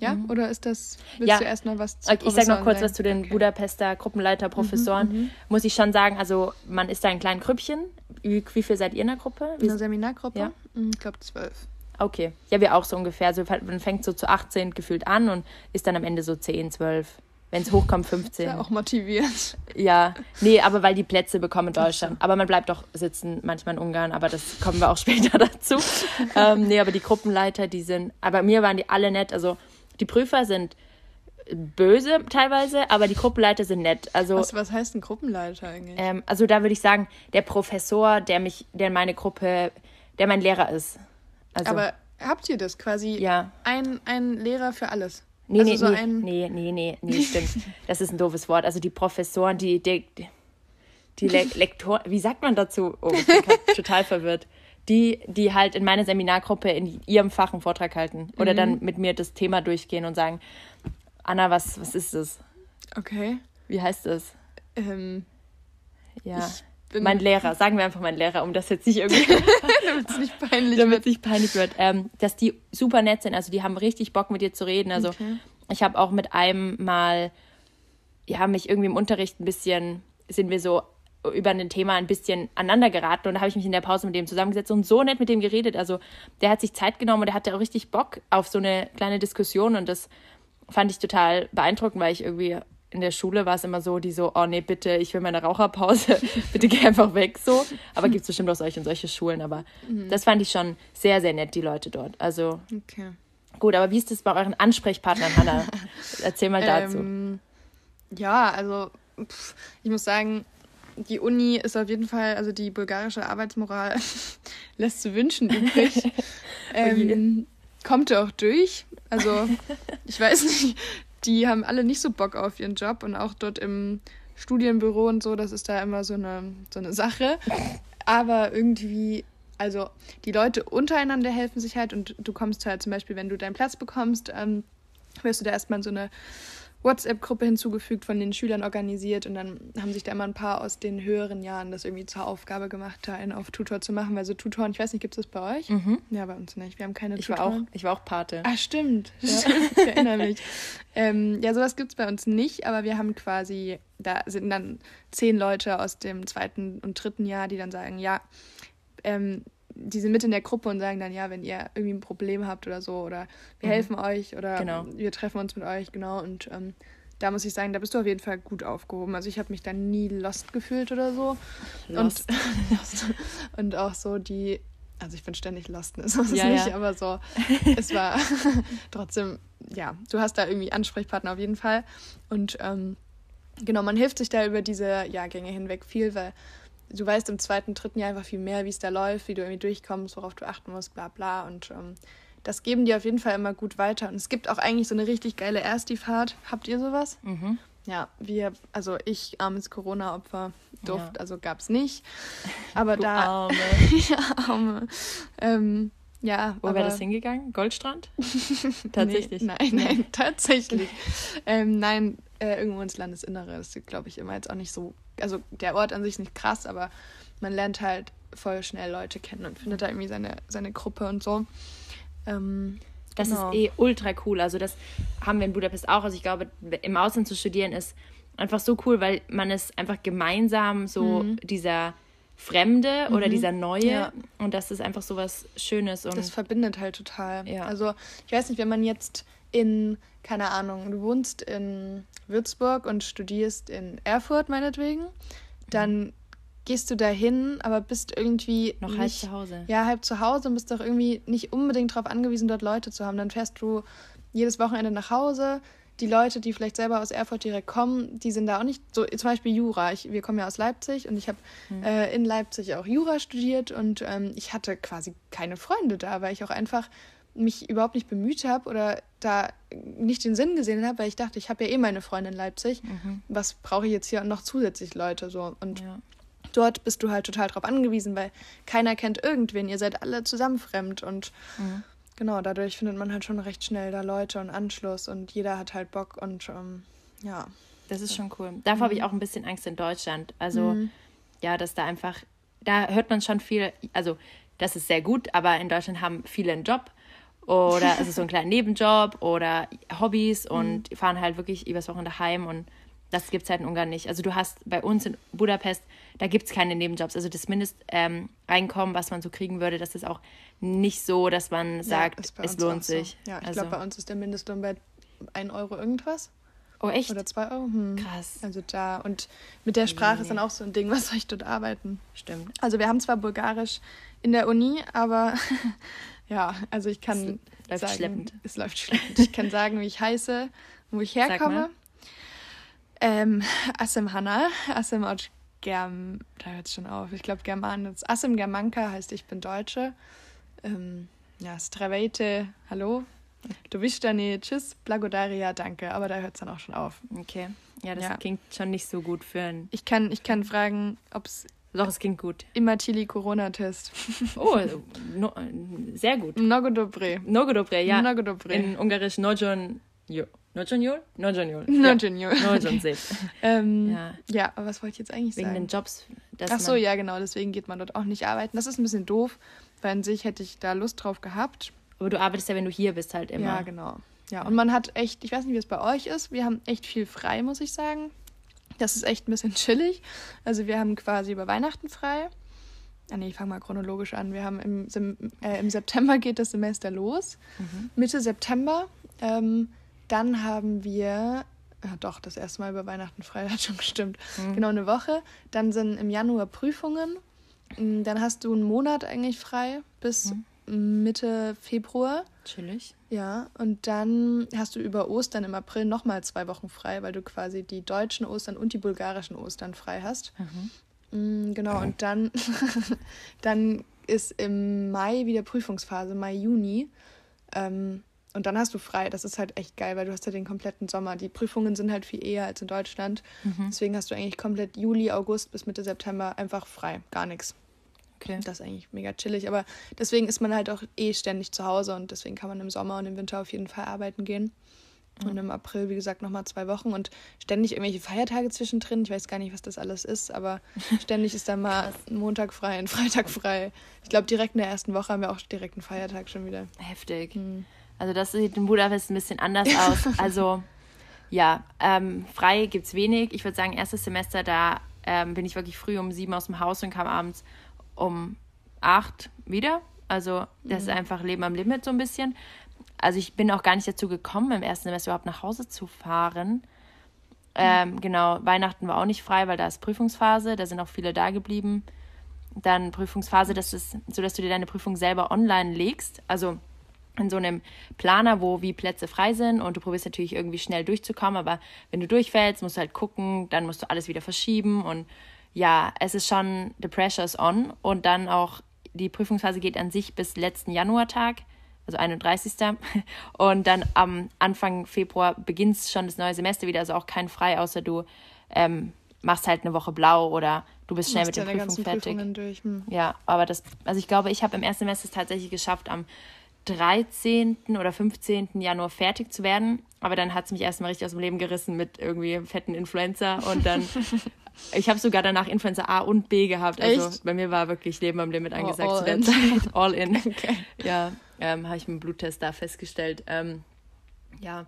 Ja, mhm. oder ist das, willst ja. du erst noch was
zu Ich sage noch kurz sagen? was zu den okay. Budapester Gruppenleiter, mhm, Professoren. Mhm, Muss ich schon sagen, also man ist da in kleinen Grüppchen. Wie, wie viel seid ihr in der Gruppe?
In einer Seminargruppe? Ja. Mhm, ich glaube zwölf.
Okay, ja, wir auch so ungefähr. Also man fängt so zu 18 gefühlt an und ist dann am Ende so 10, 12. Wenn es hochkommt, 15. Ist
ja auch motiviert.
Ja, nee, aber weil die Plätze bekommen in Deutschland. Aber man bleibt doch sitzen, manchmal in Ungarn, aber das kommen wir auch später dazu. ähm, nee, aber die Gruppenleiter, die sind, aber mir waren die alle nett. Also die Prüfer sind böse teilweise, aber die Gruppenleiter sind nett. Also,
was, was heißt ein Gruppenleiter eigentlich?
Ähm, also da würde ich sagen, der Professor, der mich, der meine Gruppe, der mein Lehrer ist. Also,
aber habt ihr das quasi?
Ja.
Ein, ein Lehrer für alles?
Nee, also nee, so nee, ein... nee, nee, nee, nee, stimmt. das ist ein doofes Wort. Also die Professoren, die, die, die Le Lektoren, wie sagt man dazu? Oh, ich bin total verwirrt die, die halt in meiner Seminargruppe in ihrem Fach einen Vortrag halten oder mhm. dann mit mir das Thema durchgehen und sagen, Anna, was, was ist das?
Okay.
Wie heißt das?
Ähm,
ja. Mein Lehrer, sagen wir einfach mein Lehrer, um das jetzt nicht irgendwie. damit es nicht peinlich damit wird. nicht peinlich wird. Ähm, dass die super nett sind. Also die haben richtig Bock mit dir zu reden. Also okay. ich habe auch mit einem mal, ja, mich irgendwie im Unterricht ein bisschen, sind wir so über ein Thema ein bisschen aneinander geraten und da habe ich mich in der Pause mit dem zusammengesetzt und so nett mit dem geredet. Also der hat sich Zeit genommen und der hatte auch richtig Bock auf so eine kleine Diskussion und das fand ich total beeindruckend, weil ich irgendwie in der Schule war es immer so, die so, oh nee, bitte, ich will meine Raucherpause, bitte geh einfach weg so. Aber gibt es bestimmt auch solche und solche Schulen, aber mhm. das fand ich schon sehr, sehr nett, die Leute dort. Also okay. gut, aber wie ist das bei euren Ansprechpartnern, Hanna? Erzähl mal dazu.
Ähm, ja, also pff, ich muss sagen, die Uni ist auf jeden Fall, also die bulgarische Arbeitsmoral lässt zu wünschen übrig. Oh ähm, kommt auch durch. Also ich weiß nicht, die haben alle nicht so Bock auf ihren Job und auch dort im Studienbüro und so, das ist da immer so eine, so eine Sache. Aber irgendwie, also die Leute untereinander helfen sich halt und du kommst halt zum Beispiel, wenn du deinen Platz bekommst, ähm, wirst du da erstmal in so eine WhatsApp-Gruppe hinzugefügt, von den Schülern organisiert und dann haben sich da immer ein paar aus den höheren Jahren das irgendwie zur Aufgabe gemacht, da einen auf Tutor zu machen, weil so Tutoren, ich weiß nicht, gibt es das bei euch? Mhm. Ja, bei uns nicht. Wir haben keine
ich Tutoren. War auch, ich war auch Pate.
Ah, stimmt. Ja. ich erinnere mich. ähm, ja, sowas gibt es bei uns nicht, aber wir haben quasi, da sind dann zehn Leute aus dem zweiten und dritten Jahr, die dann sagen, ja, ähm, die sind mit in der Gruppe und sagen dann, ja, wenn ihr irgendwie ein Problem habt oder so, oder wir mhm. helfen euch oder genau. wir treffen uns mit euch, genau. Und ähm, da muss ich sagen, da bist du auf jeden Fall gut aufgehoben. Also ich habe mich da nie lost gefühlt oder so. Lost. Und, und auch so die, also ich bin ständig lost, ne? so ist ja, es nicht, aber so, es war trotzdem, ja, du hast da irgendwie Ansprechpartner auf jeden Fall. Und ähm, genau, man hilft sich da über diese Jahrgänge hinweg viel, weil du weißt im zweiten, dritten Jahr einfach viel mehr, wie es da läuft, wie du irgendwie durchkommst, worauf du achten musst, bla bla. Und ähm, das geben die auf jeden Fall immer gut weiter. Und es gibt auch eigentlich so eine richtig geile Erstifahrt. Habt ihr sowas? Mhm. Ja, wir, also ich, armes Corona-Opfer, durfte, ja. also gab es nicht. Aber du da. Arme. ja, Arme. Ähm, ja.
Wo wäre das hingegangen? Goldstrand? tatsächlich.
Nee, nein, nein, tatsächlich. ähm, nein, äh, irgendwo ins Landesinnere. Das ist, glaube ich, immer jetzt auch nicht so also der Ort an sich ist nicht krass, aber man lernt halt voll schnell Leute kennen und findet da irgendwie seine, seine Gruppe und so. Ähm,
das genau. ist eh ultra cool. Also das haben wir in Budapest auch. Also ich glaube, im Ausland zu studieren ist einfach so cool, weil man es einfach gemeinsam so mhm. dieser Fremde oder mhm. dieser Neue ja. und das ist einfach so was Schönes. Und
das verbindet halt total. Ja. Also ich weiß nicht, wenn man jetzt in, keine Ahnung, du wohnst in Würzburg und studierst in Erfurt meinetwegen, dann gehst du dahin, aber bist irgendwie
noch nicht, halb zu Hause.
Ja, halb zu Hause und bist doch irgendwie nicht unbedingt darauf angewiesen, dort Leute zu haben. Dann fährst du jedes Wochenende nach Hause. Die Leute, die vielleicht selber aus Erfurt direkt kommen, die sind da auch nicht so. Zum Beispiel Jura. Ich, wir kommen ja aus Leipzig und ich habe mhm. äh, in Leipzig auch Jura studiert und ähm, ich hatte quasi keine Freunde da, weil ich auch einfach mich überhaupt nicht bemüht habe oder da nicht den Sinn gesehen habe, weil ich dachte, ich habe ja eh meine Freundin in Leipzig. Mhm. Was brauche ich jetzt hier noch zusätzlich Leute so? Und ja. dort bist du halt total drauf angewiesen, weil keiner kennt irgendwen. Ihr seid alle zusammen fremd und mhm. genau, dadurch findet man halt schon recht schnell da Leute und Anschluss und jeder hat halt Bock und ähm, ja.
Das ist schon cool. Davor mhm. habe ich auch ein bisschen Angst in Deutschland. Also mhm. ja, dass da einfach, da hört man schon viel, also das ist sehr gut, aber in Deutschland haben viele einen Job oder also so einen kleinen Nebenjob oder Hobbys und mhm. fahren halt wirklich übers Wochenende heim und das gibt es halt in Ungarn nicht. Also du hast bei uns in Budapest, da gibt es keine Nebenjobs. Also das Mindesteinkommen, ähm, was man so kriegen würde, das ist auch nicht so, dass man sagt, ja, es lohnt sich.
So. Ja, ich also. glaube, bei uns ist der Mindestlohn bei 1 Euro irgendwas.
Oh, echt?
Oder 2 Euro. Hm. Krass. Also da. Und mit der Sprache nee. ist dann auch so ein Ding, was soll ich dort arbeiten?
Stimmt.
Also wir haben zwar Bulgarisch in der Uni, aber Ja, also ich kann es läuft sagen, schleppend. es läuft schleppend. Ich kann sagen, wie ich heiße, wo ich herkomme. Ähm, Assem Hanna, Assem od Germ, da hört es schon auf. Ich glaube German, Assem Germanka heißt ich bin Deutsche. Ähm, ja, Stravete, hallo. Du bist da nie, tschüss, Blagodaria, danke. Aber da hört es dann auch schon auf.
Okay. Ja, das ja. klingt schon nicht so gut für ein.
Ich kann, ich kann fragen, ob es
doch, es klingt gut.
Imatili Corona-Test.
Oh, no, sehr gut.
Mnogo dobre.
Mnogo dobre, ja.
Mnogo dobre.
In Ungarisch Nojon Jo. Nojonjol? Nojonjol.
Nojonjol.
Nojonjol.
ähm, ja. ja, aber was wollte ich jetzt eigentlich
Wegen
sagen?
Wegen den Jobs,
Ach so, ja, genau. Deswegen geht man dort auch nicht arbeiten. Das ist ein bisschen doof, weil an sich hätte ich da Lust drauf gehabt.
Aber du arbeitest ja, wenn du hier bist, halt immer.
Ja, genau. Ja, und man hat echt, ich weiß nicht, wie es bei euch ist, wir haben echt viel frei, muss ich sagen. Das ist echt ein bisschen chillig. Also wir haben quasi über Weihnachten frei. Ah, nee, ich fange mal chronologisch an. Wir haben im, äh, im September geht das Semester los. Mhm. Mitte September. Ähm, dann haben wir, ja doch, das erste Mal über Weihnachten frei, hat schon gestimmt. Mhm. Genau eine Woche. Dann sind im Januar Prüfungen. Mm, dann hast du einen Monat eigentlich frei bis mhm. Mitte Februar.
Chillig.
Ja, und dann hast du über Ostern im April nochmal zwei Wochen frei, weil du quasi die deutschen Ostern und die bulgarischen Ostern frei hast. Mhm. Mm, genau, und dann, dann ist im Mai wieder Prüfungsphase, Mai, Juni. Ähm, und dann hast du frei. Das ist halt echt geil, weil du hast ja den kompletten Sommer. Die Prüfungen sind halt viel eher als in Deutschland. Mhm. Deswegen hast du eigentlich komplett Juli, August bis Mitte September einfach frei. Gar nichts. Okay. Das ist eigentlich mega chillig. Aber deswegen ist man halt auch eh ständig zu Hause und deswegen kann man im Sommer und im Winter auf jeden Fall arbeiten gehen. Und im April, wie gesagt, nochmal zwei Wochen und ständig irgendwelche Feiertage zwischendrin. Ich weiß gar nicht, was das alles ist, aber ständig ist da mal ein Montag frei, ein Freitag frei. Ich glaube, direkt in der ersten Woche haben wir auch direkt einen Feiertag schon wieder.
Heftig. Hm. Also das sieht in Budapest ein bisschen anders aus. Also ja, ähm, frei gibt es wenig. Ich würde sagen, erstes Semester, da ähm, bin ich wirklich früh um sieben aus dem Haus und kam abends um acht wieder. Also das mhm. ist einfach Leben am Limit so ein bisschen also ich bin auch gar nicht dazu gekommen, im ersten Semester überhaupt nach Hause zu fahren. Ähm, genau, Weihnachten war auch nicht frei, weil da ist Prüfungsphase, da sind auch viele da geblieben. Dann Prüfungsphase, das ist so, dass du dir deine Prüfung selber online legst. Also in so einem Planer, wo wie Plätze frei sind und du probierst natürlich irgendwie schnell durchzukommen, aber wenn du durchfällst, musst du halt gucken, dann musst du alles wieder verschieben und ja, es ist schon, the pressure is on und dann auch die Prüfungsphase geht an sich bis letzten Januartag also 31. Und dann am Anfang Februar beginnt schon das neue Semester wieder, also auch kein Frei, außer du ähm, machst halt eine Woche blau oder du bist schnell mit den Prüfungen fertig. Hm. Ja, aber das, also ich glaube, ich habe im ersten Semester es tatsächlich geschafft, am 13. oder 15. Januar fertig zu werden. Aber dann hat es mich erstmal richtig aus dem Leben gerissen mit irgendwie fetten Influencer. Und dann, ich habe sogar danach Influencer A und B gehabt. Also Echt? bei mir war wirklich Leben am Limit angesagt oh, zu der Zeit. All in. Okay. Ja, ähm, habe ich mit dem Bluttest da festgestellt. Ähm, ja,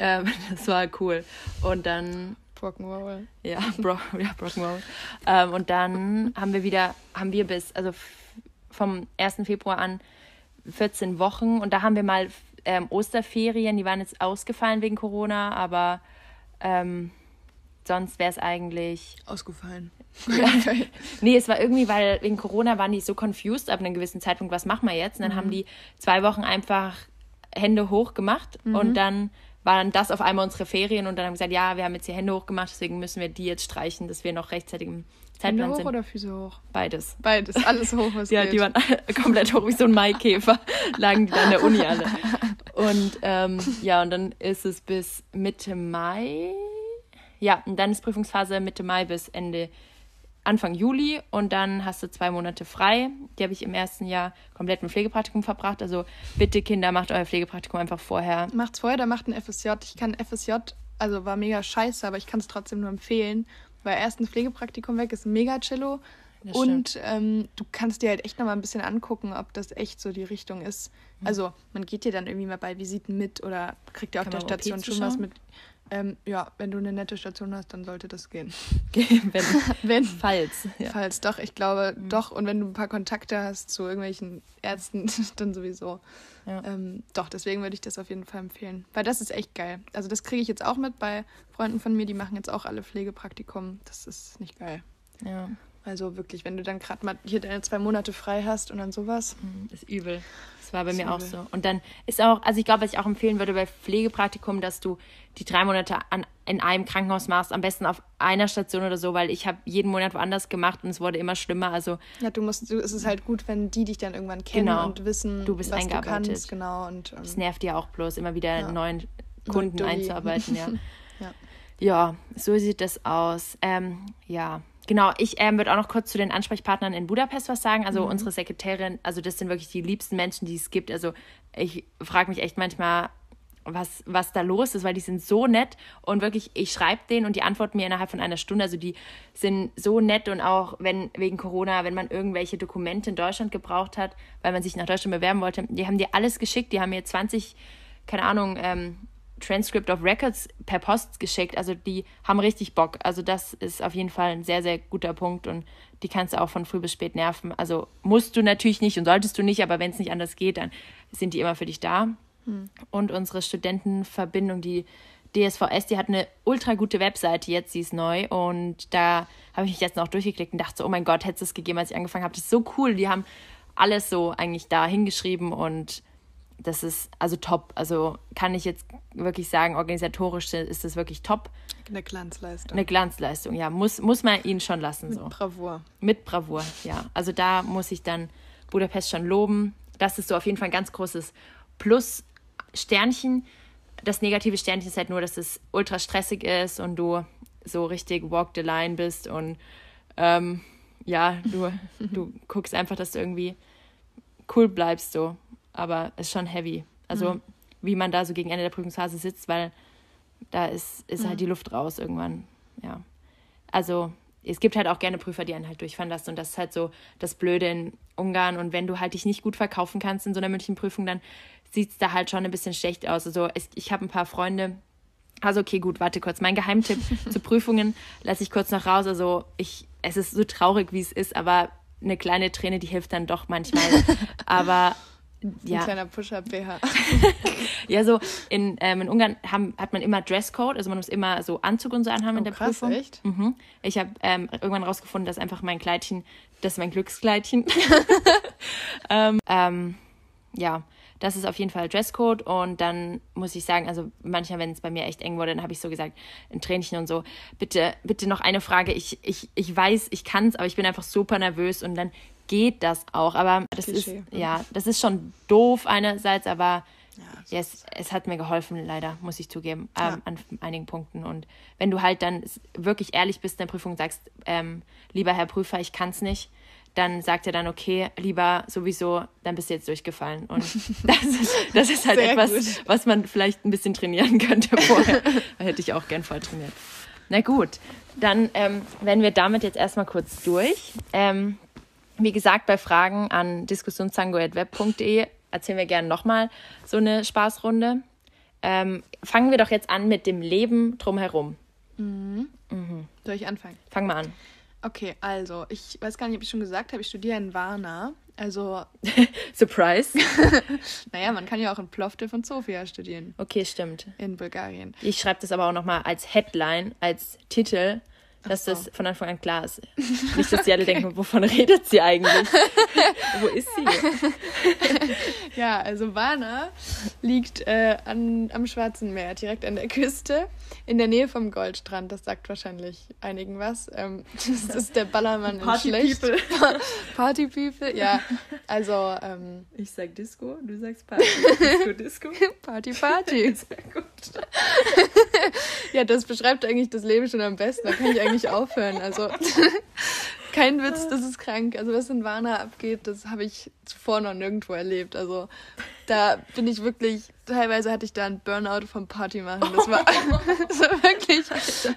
ähm, das war cool. Und dann.
Rock'n'Roll.
Ja, bro, ja Rock'n'Roll. Ähm, und dann haben wir wieder, haben wir bis, also vom 1. Februar an 14 Wochen und da haben wir mal ähm, Osterferien, die waren jetzt ausgefallen wegen Corona, aber ähm, sonst wäre es eigentlich.
Ausgefallen.
nee, es war irgendwie, weil wegen Corona waren die so confused ab einem gewissen Zeitpunkt, was machen wir jetzt? Und dann mhm. haben die zwei Wochen einfach Hände hoch gemacht mhm. und dann waren das auf einmal unsere Ferien und dann haben wir gesagt, ja, wir haben jetzt hier Hände hoch gemacht, deswegen müssen wir die jetzt streichen, dass wir noch rechtzeitig im Zeitplan
Hände hoch sind. oder Füße hoch?
Beides.
Beides, alles hoch, was
Ja, geht. die waren komplett hoch wie so ein Maikäfer, lagen die da in der Uni alle. Und ähm, ja, und dann ist es bis Mitte Mai. Ja, und dann ist Prüfungsphase Mitte Mai bis Ende Anfang Juli und dann hast du zwei Monate frei. Die habe ich im ersten Jahr komplett mit Pflegepraktikum verbracht. Also bitte Kinder, macht euer Pflegepraktikum einfach vorher.
Macht's vorher, dann macht ein FSJ. Ich kann FSJ, also war mega scheiße, aber ich kann es trotzdem nur empfehlen, weil erst ein Pflegepraktikum weg ist mega chillo. und ähm, du kannst dir halt echt nochmal ein bisschen angucken, ob das echt so die Richtung ist. Mhm. Also man geht dir dann irgendwie mal bei Visiten mit oder kriegt ja auf der Station schon was mit. Ähm, ja, wenn du eine nette Station hast, dann sollte das gehen.
wenn, wenn. Falls.
Ja. Falls, doch, ich glaube, mhm. doch. Und wenn du ein paar Kontakte hast zu irgendwelchen Ärzten, dann sowieso. Ja. Ähm, doch, deswegen würde ich das auf jeden Fall empfehlen. Weil das ist echt geil. Also das kriege ich jetzt auch mit bei Freunden von mir, die machen jetzt auch alle Pflegepraktikum. Das ist nicht geil.
Ja.
Also wirklich, wenn du dann gerade mal hier deine zwei Monate frei hast und dann sowas.
Mhm, ist übel. Das war bei mir auch so. Und dann ist auch, also ich glaube, was ich auch empfehlen würde bei Pflegepraktikum, dass du die drei Monate an, in einem Krankenhaus machst, am besten auf einer Station oder so, weil ich habe jeden Monat woanders gemacht und es wurde immer schlimmer. Also
ja, du musst, du, es ist halt gut, wenn die dich dann irgendwann kennen genau. und wissen,
du bist was eingearbeitet. du kannst,
genau. Und
ähm, es nervt ja auch bloß, immer wieder ja. neuen Kunden einzuarbeiten, ja. ja. Ja, so sieht das aus. Ähm, ja, Genau, ich ähm, würde auch noch kurz zu den Ansprechpartnern in Budapest was sagen. Also mhm. unsere Sekretärin, also das sind wirklich die liebsten Menschen, die es gibt. Also ich frage mich echt manchmal, was, was da los ist, weil die sind so nett und wirklich, ich schreibe denen und die antworten mir innerhalb von einer Stunde. Also die sind so nett und auch wenn wegen Corona, wenn man irgendwelche Dokumente in Deutschland gebraucht hat, weil man sich nach Deutschland bewerben wollte, die haben dir alles geschickt. Die haben mir 20, keine Ahnung, ähm, Transcript of Records per Post geschickt. Also die haben richtig Bock. Also das ist auf jeden Fall ein sehr, sehr guter Punkt und die kannst du auch von früh bis spät nerven. Also musst du natürlich nicht und solltest du nicht, aber wenn es nicht anders geht, dann sind die immer für dich da. Hm. Und unsere Studentenverbindung, die DSVS, die hat eine ultra gute Webseite jetzt, sie ist neu. Und da habe ich mich jetzt noch durchgeklickt und dachte so, oh mein Gott, hätte es gegeben, als ich angefangen habe. Das ist so cool. Die haben alles so eigentlich da hingeschrieben und das ist also top. Also kann ich jetzt wirklich sagen, organisatorisch ist das wirklich top.
Eine Glanzleistung.
Eine Glanzleistung, ja. Muss, muss man ihnen schon lassen.
Mit
so.
Bravour.
Mit Bravour, ja. Also da muss ich dann Budapest schon loben. Das ist so auf jeden Fall ein ganz großes Plus. Sternchen. Das negative Sternchen ist halt nur, dass es ultra stressig ist und du so richtig walk the line bist und ähm, ja, du, du guckst einfach, dass du irgendwie cool bleibst so. Aber es ist schon heavy. Also mhm. wie man da so gegen Ende der Prüfungsphase sitzt, weil da ist, ist halt mhm. halt die Luft raus irgendwann. Ja. Also es gibt halt auch gerne Prüfer, die einen halt durchfahren lassen. Und das ist halt so das Blöde in Ungarn. Und wenn du halt dich nicht gut verkaufen kannst in so einer mündlichen Prüfung, dann sieht es da halt schon ein bisschen schlecht aus. Also es, ich habe ein paar Freunde, also okay, gut, warte kurz. Mein Geheimtipp zu Prüfungen lasse ich kurz noch raus. Also ich, es ist so traurig, wie es ist, aber eine kleine Träne, die hilft dann doch manchmal. aber ja.
Ein kleiner Push-Up-BH.
ja, so in, ähm, in Ungarn haben, hat man immer Dresscode, also man muss immer so Anzug und so anhaben oh, in der krass, Prüfung. Echt? Mhm. Ich habe ähm, irgendwann rausgefunden, dass einfach mein Kleidchen, das ist mein Glückskleidchen. ähm, ähm, ja, das ist auf jeden Fall Dresscode und dann muss ich sagen, also manchmal, wenn es bei mir echt eng wurde, dann habe ich so gesagt, ein Tränchen und so, bitte, bitte noch eine Frage. Ich, ich, ich weiß, ich kann es, aber ich bin einfach super nervös und dann geht das auch. Aber das Klischee. ist, ja, das ist schon doof einerseits, aber ja, ja es, es, hat mir geholfen, leider, muss ich zugeben, ähm, ja. an einigen Punkten. Und wenn du halt dann wirklich ehrlich bist in der Prüfung und sagst, ähm, lieber Herr Prüfer, ich kann es nicht, dann sagt er dann, okay, lieber sowieso, dann bist du jetzt durchgefallen. Und das, das ist halt Sehr etwas, gut. was man vielleicht ein bisschen trainieren könnte vorher. Hätte ich auch gern voll trainiert. Na gut, dann ähm, werden wir damit jetzt erstmal kurz durch. Ähm, wie gesagt, bei Fragen an diskussionszango.web.de erzählen wir gerne nochmal so eine Spaßrunde. Ähm, fangen wir doch jetzt an mit dem Leben drumherum.
Mhm. Mhm. Soll ich anfangen?
Fang mal an.
Okay, also ich weiß gar nicht, ob ich schon gesagt habe, ich studiere in Varna. Also.
Surprise.
naja, man kann ja auch in Plovdiv und Sofia studieren.
Okay, stimmt.
In Bulgarien.
Ich schreibe das aber auch nochmal als Headline, als Titel dass so. das von Anfang an klar ist. Nicht, dass die alle okay. denken, wovon redet sie eigentlich? Wo ist sie?
ja, also Varna liegt äh, an, am Schwarzen Meer, direkt an der Küste, in der Nähe vom Goldstrand. Das sagt wahrscheinlich einigen was. Ähm, das ist der Ballermann Party in Schlecht. People. Party People, ja. Also, ähm,
ich sag Disco, du sagst Party. Disco, Disco.
Party, Party. Sehr gut. ja, das beschreibt eigentlich das Leben schon am besten. Da kann ich eigentlich aufhören. Also kein Witz, das ist krank. Also was in Warna abgeht, das habe ich zuvor noch nirgendwo erlebt. Also da bin ich wirklich, teilweise hatte ich da einen Burnout vom Party machen. Das war, das war wirklich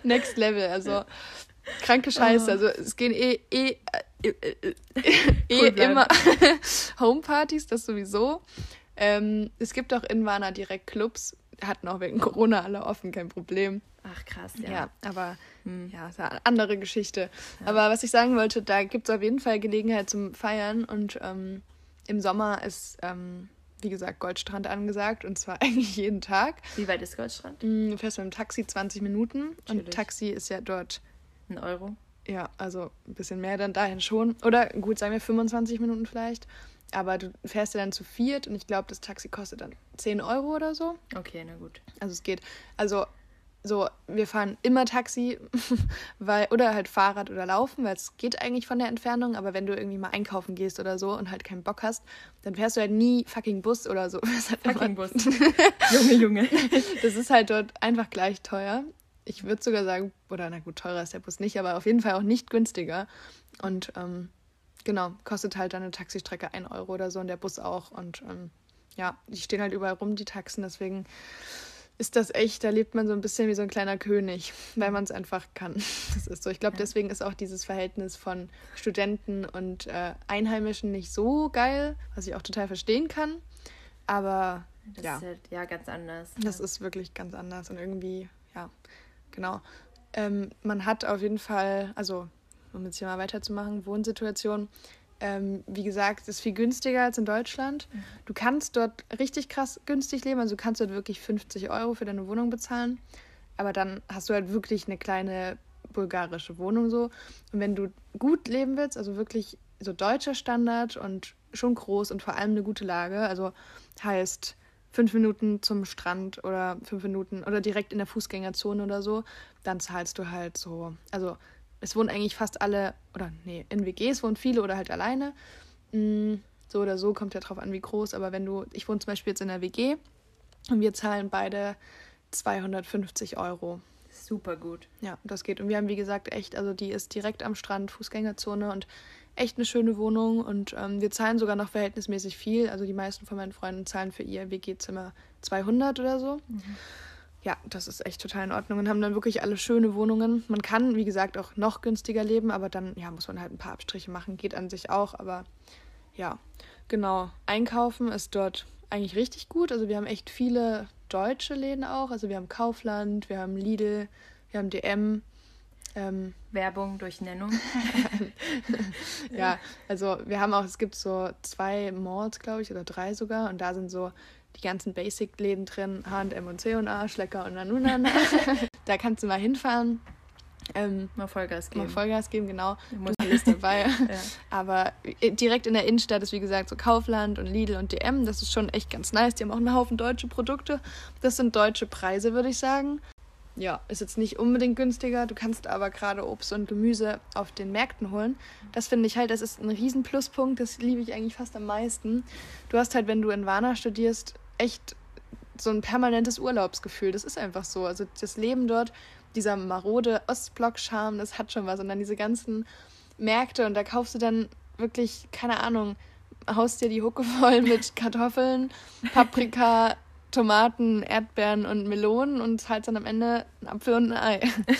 next level. Also kranke Scheiße. Oh. Also es gehen eh, eh, eh, eh, eh immer Homepartys, das sowieso. Ähm, es gibt auch in Warna direkt Clubs, hatten auch wegen Corona alle offen, kein Problem.
Ach krass, ja.
Ja, aber hm. ja, ist eine andere Geschichte. Ja. Aber was ich sagen wollte, da gibt es auf jeden Fall Gelegenheit zum Feiern und ähm, im Sommer ist, ähm, wie gesagt, Goldstrand angesagt und zwar eigentlich jeden Tag.
Wie weit ist Goldstrand?
Du fährst mit dem Taxi 20 Minuten Natürlich. und Taxi ist ja dort.
Ein Euro?
Ja, also ein bisschen mehr dann dahin schon. Oder gut, sagen wir 25 Minuten vielleicht. Aber du fährst ja dann zu viert und ich glaube, das Taxi kostet dann 10 Euro oder so.
Okay, na gut.
Also es geht. Also so, wir fahren immer Taxi, weil, oder halt Fahrrad oder Laufen, weil es geht eigentlich von der Entfernung, aber wenn du irgendwie mal einkaufen gehst oder so und halt keinen Bock hast, dann fährst du halt nie fucking Bus oder so. Halt fucking Bus. Junge, Junge. Das ist halt dort einfach gleich teuer. Ich würde sogar sagen, oder na gut, teurer ist der Bus nicht, aber auf jeden Fall auch nicht günstiger. Und ähm, genau, kostet halt dann eine Taxistrecke 1 Euro oder so und der Bus auch. Und ähm, ja, die stehen halt überall rum, die Taxen. Deswegen ist das echt, da lebt man so ein bisschen wie so ein kleiner König, weil man es einfach kann. Das ist so. Ich glaube, deswegen ist auch dieses Verhältnis von Studenten und äh, Einheimischen nicht so geil, was ich auch total verstehen kann. Aber
das
ja.
ist halt, ja ganz anders.
Das ja. ist wirklich ganz anders und irgendwie, ja, genau. Ähm, man hat auf jeden Fall, also um jetzt hier mal weiterzumachen, Wohnsituation. Ähm, wie gesagt, ist viel günstiger als in Deutschland. Mhm. Du kannst dort richtig krass günstig leben, also du kannst dort wirklich 50 Euro für deine Wohnung bezahlen. Aber dann hast du halt wirklich eine kleine bulgarische Wohnung so. Und wenn du gut leben willst, also wirklich so deutscher Standard und schon groß und vor allem eine gute Lage, also heißt fünf Minuten zum Strand oder fünf Minuten oder direkt in der Fußgängerzone oder so, dann zahlst du halt so, also es wohnen eigentlich fast alle, oder nee, in WGs wohnen viele oder halt alleine. Mm, so oder so kommt ja drauf an, wie groß, aber wenn du, ich wohne zum Beispiel jetzt in der WG und wir zahlen beide 250 Euro.
Super gut.
Ja, das geht. Und wir haben, wie gesagt, echt, also die ist direkt am Strand, Fußgängerzone und echt eine schöne Wohnung und ähm, wir zahlen sogar noch verhältnismäßig viel. Also die meisten von meinen Freunden zahlen für ihr WG-Zimmer 200 oder so. Mhm ja, das ist echt total in Ordnung und haben dann wirklich alle schöne Wohnungen. Man kann, wie gesagt, auch noch günstiger leben, aber dann ja, muss man halt ein paar Abstriche machen. Geht an sich auch, aber ja, genau. Einkaufen ist dort eigentlich richtig gut. Also wir haben echt viele deutsche Läden auch. Also wir haben Kaufland, wir haben Lidl, wir haben DM.
Ähm, Werbung durch Nennung.
ja, also wir haben auch, es gibt so zwei Malls, glaube ich, oder drei sogar. Und da sind so die ganzen Basic-Läden drin, H&M und C&A, Schlecker und Nanunana. da kannst du mal hinfahren.
Ähm, mal Vollgas geben.
Mal Vollgas geben, genau. Du alles dabei. ja. Aber äh, direkt in der Innenstadt ist wie gesagt so Kaufland und Lidl und DM. Das ist schon echt ganz nice. Die haben auch einen Haufen deutsche Produkte. Das sind deutsche Preise, würde ich sagen. Ja, ist jetzt nicht unbedingt günstiger. Du kannst aber gerade Obst und Gemüse auf den Märkten holen. Das finde ich halt, das ist ein riesen Pluspunkt. Das liebe ich eigentlich fast am meisten. Du hast halt, wenn du in Warna studierst, echt so ein permanentes Urlaubsgefühl. Das ist einfach so. Also das Leben dort, dieser marode Ostblock-Charme, das hat schon was. Und dann diese ganzen Märkte und da kaufst du dann wirklich, keine Ahnung, haust dir die Hucke voll mit Kartoffeln, Paprika, Tomaten, Erdbeeren und Melonen und zahlst dann am Ende einen Apfel und ein Ei.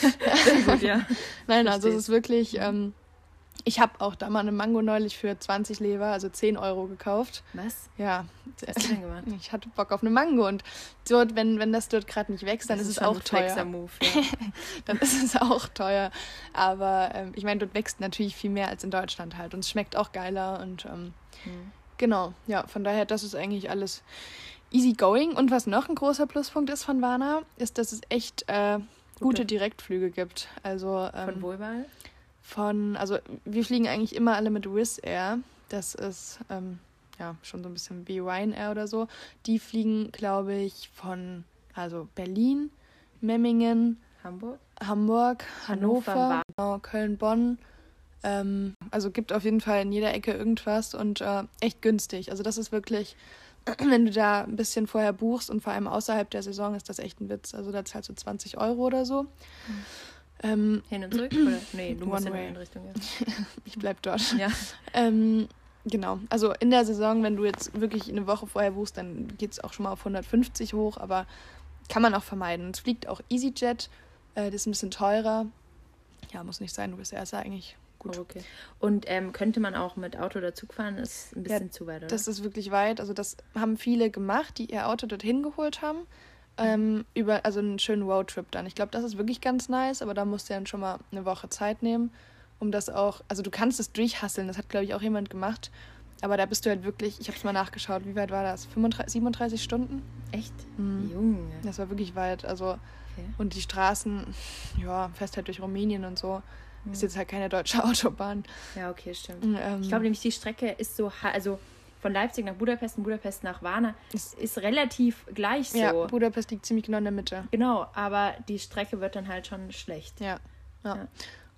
Sehr gut, ja. Nein, also es ist wirklich, ähm, ich habe auch da mal eine Mango neulich für 20 Lever, also 10 Euro gekauft.
Was?
Ja. Was hast du denn gemacht? Ich hatte Bock auf eine Mango und dort, wenn, wenn das dort gerade nicht wächst, dann das ist, ist es auch teuer. Move, ja. dann ist es auch teuer. Aber ähm, ich meine, dort wächst natürlich viel mehr als in Deutschland halt und es schmeckt auch geiler und ähm, hm. genau, ja, von daher, das ist eigentlich alles easy going. Und was noch ein großer Pluspunkt ist von Warna, ist, dass es echt äh, gute Direktflüge gibt. Also,
ähm, von wo überall?
Von, also wir fliegen eigentlich immer alle mit Wizz Air. Das ist ähm, ja schon so ein bisschen wie Ryanair oder so. Die fliegen, glaube ich, von also Berlin, Memmingen,
Hamburg,
Hamburg, Hannover, Hannover genau, Köln, Bonn. Ähm, also gibt auf jeden Fall in jeder Ecke irgendwas und äh, echt günstig. Also das ist wirklich, wenn du da ein bisschen vorher buchst und vor allem außerhalb der Saison ist das echt ein Witz. Also da zahlst du 20 Euro oder so. Mhm.
Ähm, Hin und zurück? Oder? Nee, du musst in eine Richtung. Ja.
ich bleib dort. Ja. Ähm, genau. Also in der Saison, wenn du jetzt wirklich eine Woche vorher buchst, dann geht es auch schon mal auf 150 hoch, aber kann man auch vermeiden. Es fliegt auch EasyJet, äh, das ist ein bisschen teurer. Ja, muss nicht sein, du bist erst eigentlich gut.
Oh, okay. Und ähm, könnte man auch mit Auto oder Zug fahren? Ist ein bisschen ja, zu weit, oder?
Das ist wirklich weit. Also das haben viele gemacht, die ihr Auto dorthin geholt haben ähm, über, also einen schönen Roadtrip dann. Ich glaube, das ist wirklich ganz nice, aber da musst du dann schon mal eine Woche Zeit nehmen, um das auch, also du kannst es durchhasseln, das hat, glaube ich, auch jemand gemacht. Aber da bist du halt wirklich, ich habe es mal nachgeschaut, wie weit war das? 35, 37 Stunden?
Echt?
Mhm. Junge. Das war wirklich weit. Also, okay. und die Straßen, ja, fährst halt durch Rumänien und so. Mhm. Ist jetzt halt keine deutsche Autobahn.
Ja, okay, stimmt. Ähm, ich glaube nämlich, die Strecke ist so, also von Leipzig nach Budapest und Budapest nach Varna ist, ist relativ gleich so.
Ja, Budapest liegt ziemlich genau in der Mitte.
Genau, aber die Strecke wird dann halt schon schlecht.
Ja. ja. ja.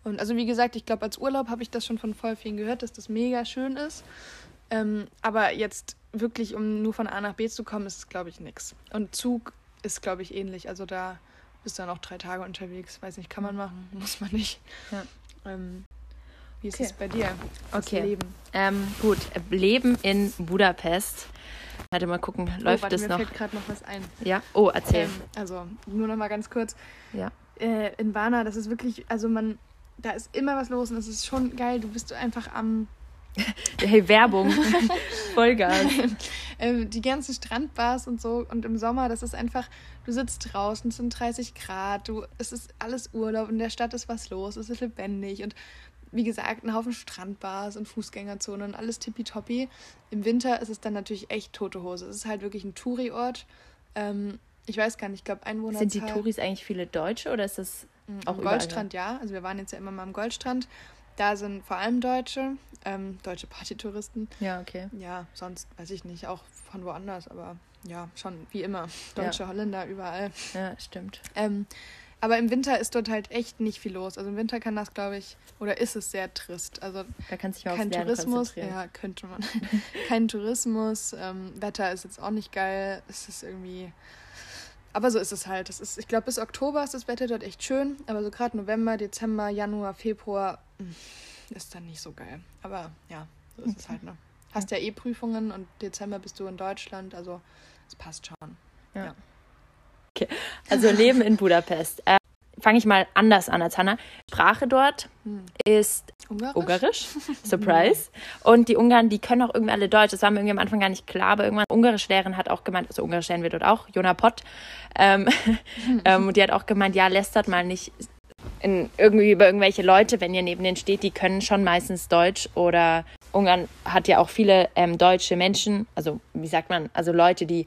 Und also wie gesagt, ich glaube, als Urlaub habe ich das schon von voll vielen gehört, dass das mega schön ist. Ähm, aber jetzt wirklich, um nur von A nach B zu kommen, ist es, glaube ich, nichts. Und Zug ist, glaube ich, ähnlich. Also da bist du dann auch drei Tage unterwegs. Weiß nicht, kann man machen, muss man nicht. Ja. Ähm, wie ist okay. es bei dir?
Das okay. Leben? Ähm, gut, Leben in Budapest. Warte mal gucken, läuft
oh, warte,
das
mir
noch?
fällt gerade noch was ein.
Ja, oh, erzähl.
Ähm, also, nur noch mal ganz kurz.
ja.
Äh, in Varna, das ist wirklich, also man, da ist immer was los und es ist schon geil. Du bist einfach am,
Hey, Werbung. Vollgas.
ähm, die ganzen Strandbars und so und im Sommer, das ist einfach, du sitzt draußen, es sind 30 Grad, du, es ist alles Urlaub, in der Stadt ist was los, es ist lebendig und wie gesagt, ein Haufen Strandbars und Fußgängerzonen und alles tippitoppi. Im Winter ist es dann natürlich echt tote Hose. Es ist halt wirklich ein Touri-Ort. Ähm, ich weiß gar nicht, ich glaube Einwohner.
Sind die Touris eigentlich viele Deutsche oder ist das auch
Am
überall?
Goldstrand, ja. Also wir waren jetzt ja immer mal am Goldstrand. Da sind vor allem Deutsche, ähm, deutsche Partytouristen.
Ja, okay.
Ja, sonst weiß ich nicht, auch von woanders, aber ja, schon wie immer. Deutsche, Holländer, überall.
Ja, stimmt.
Ähm, aber im Winter ist dort halt echt nicht viel los. Also im Winter kann das, glaube ich, oder ist es sehr trist. Also
Da dich mal
kein Tourismus, ja, könnte man. kein Tourismus, ähm, Wetter ist jetzt auch nicht geil. Es ist irgendwie. Aber so ist es halt. Es ist, ich glaube, bis Oktober ist das Wetter dort echt schön. Aber so gerade November, Dezember, Januar, Februar mm, ist dann nicht so geil. Aber ja, so ist es halt. Ne? Hast ja eh Prüfungen und Dezember bist du in Deutschland. Also es passt schon.
Also Leben in Budapest. Äh, Fange ich mal anders an als Hannah. Sprache dort
Hm.
ist
Ungarisch?
Ungarisch. Surprise. Und die Ungarn, die können auch irgendwie alle Deutsch. Das war mir irgendwie am Anfang gar nicht klar, aber irgendwann Ungarischlehrerin hat auch gemeint, also Ungarisch lernen wir dort auch, Jona Pott. Ähm, ähm, und die hat auch gemeint, ja, lästert mal nicht in, irgendwie über irgendwelche Leute, wenn ihr neben denen steht, die können schon meistens Deutsch oder Ungarn hat ja auch viele ähm, deutsche Menschen, also wie sagt man, also Leute, die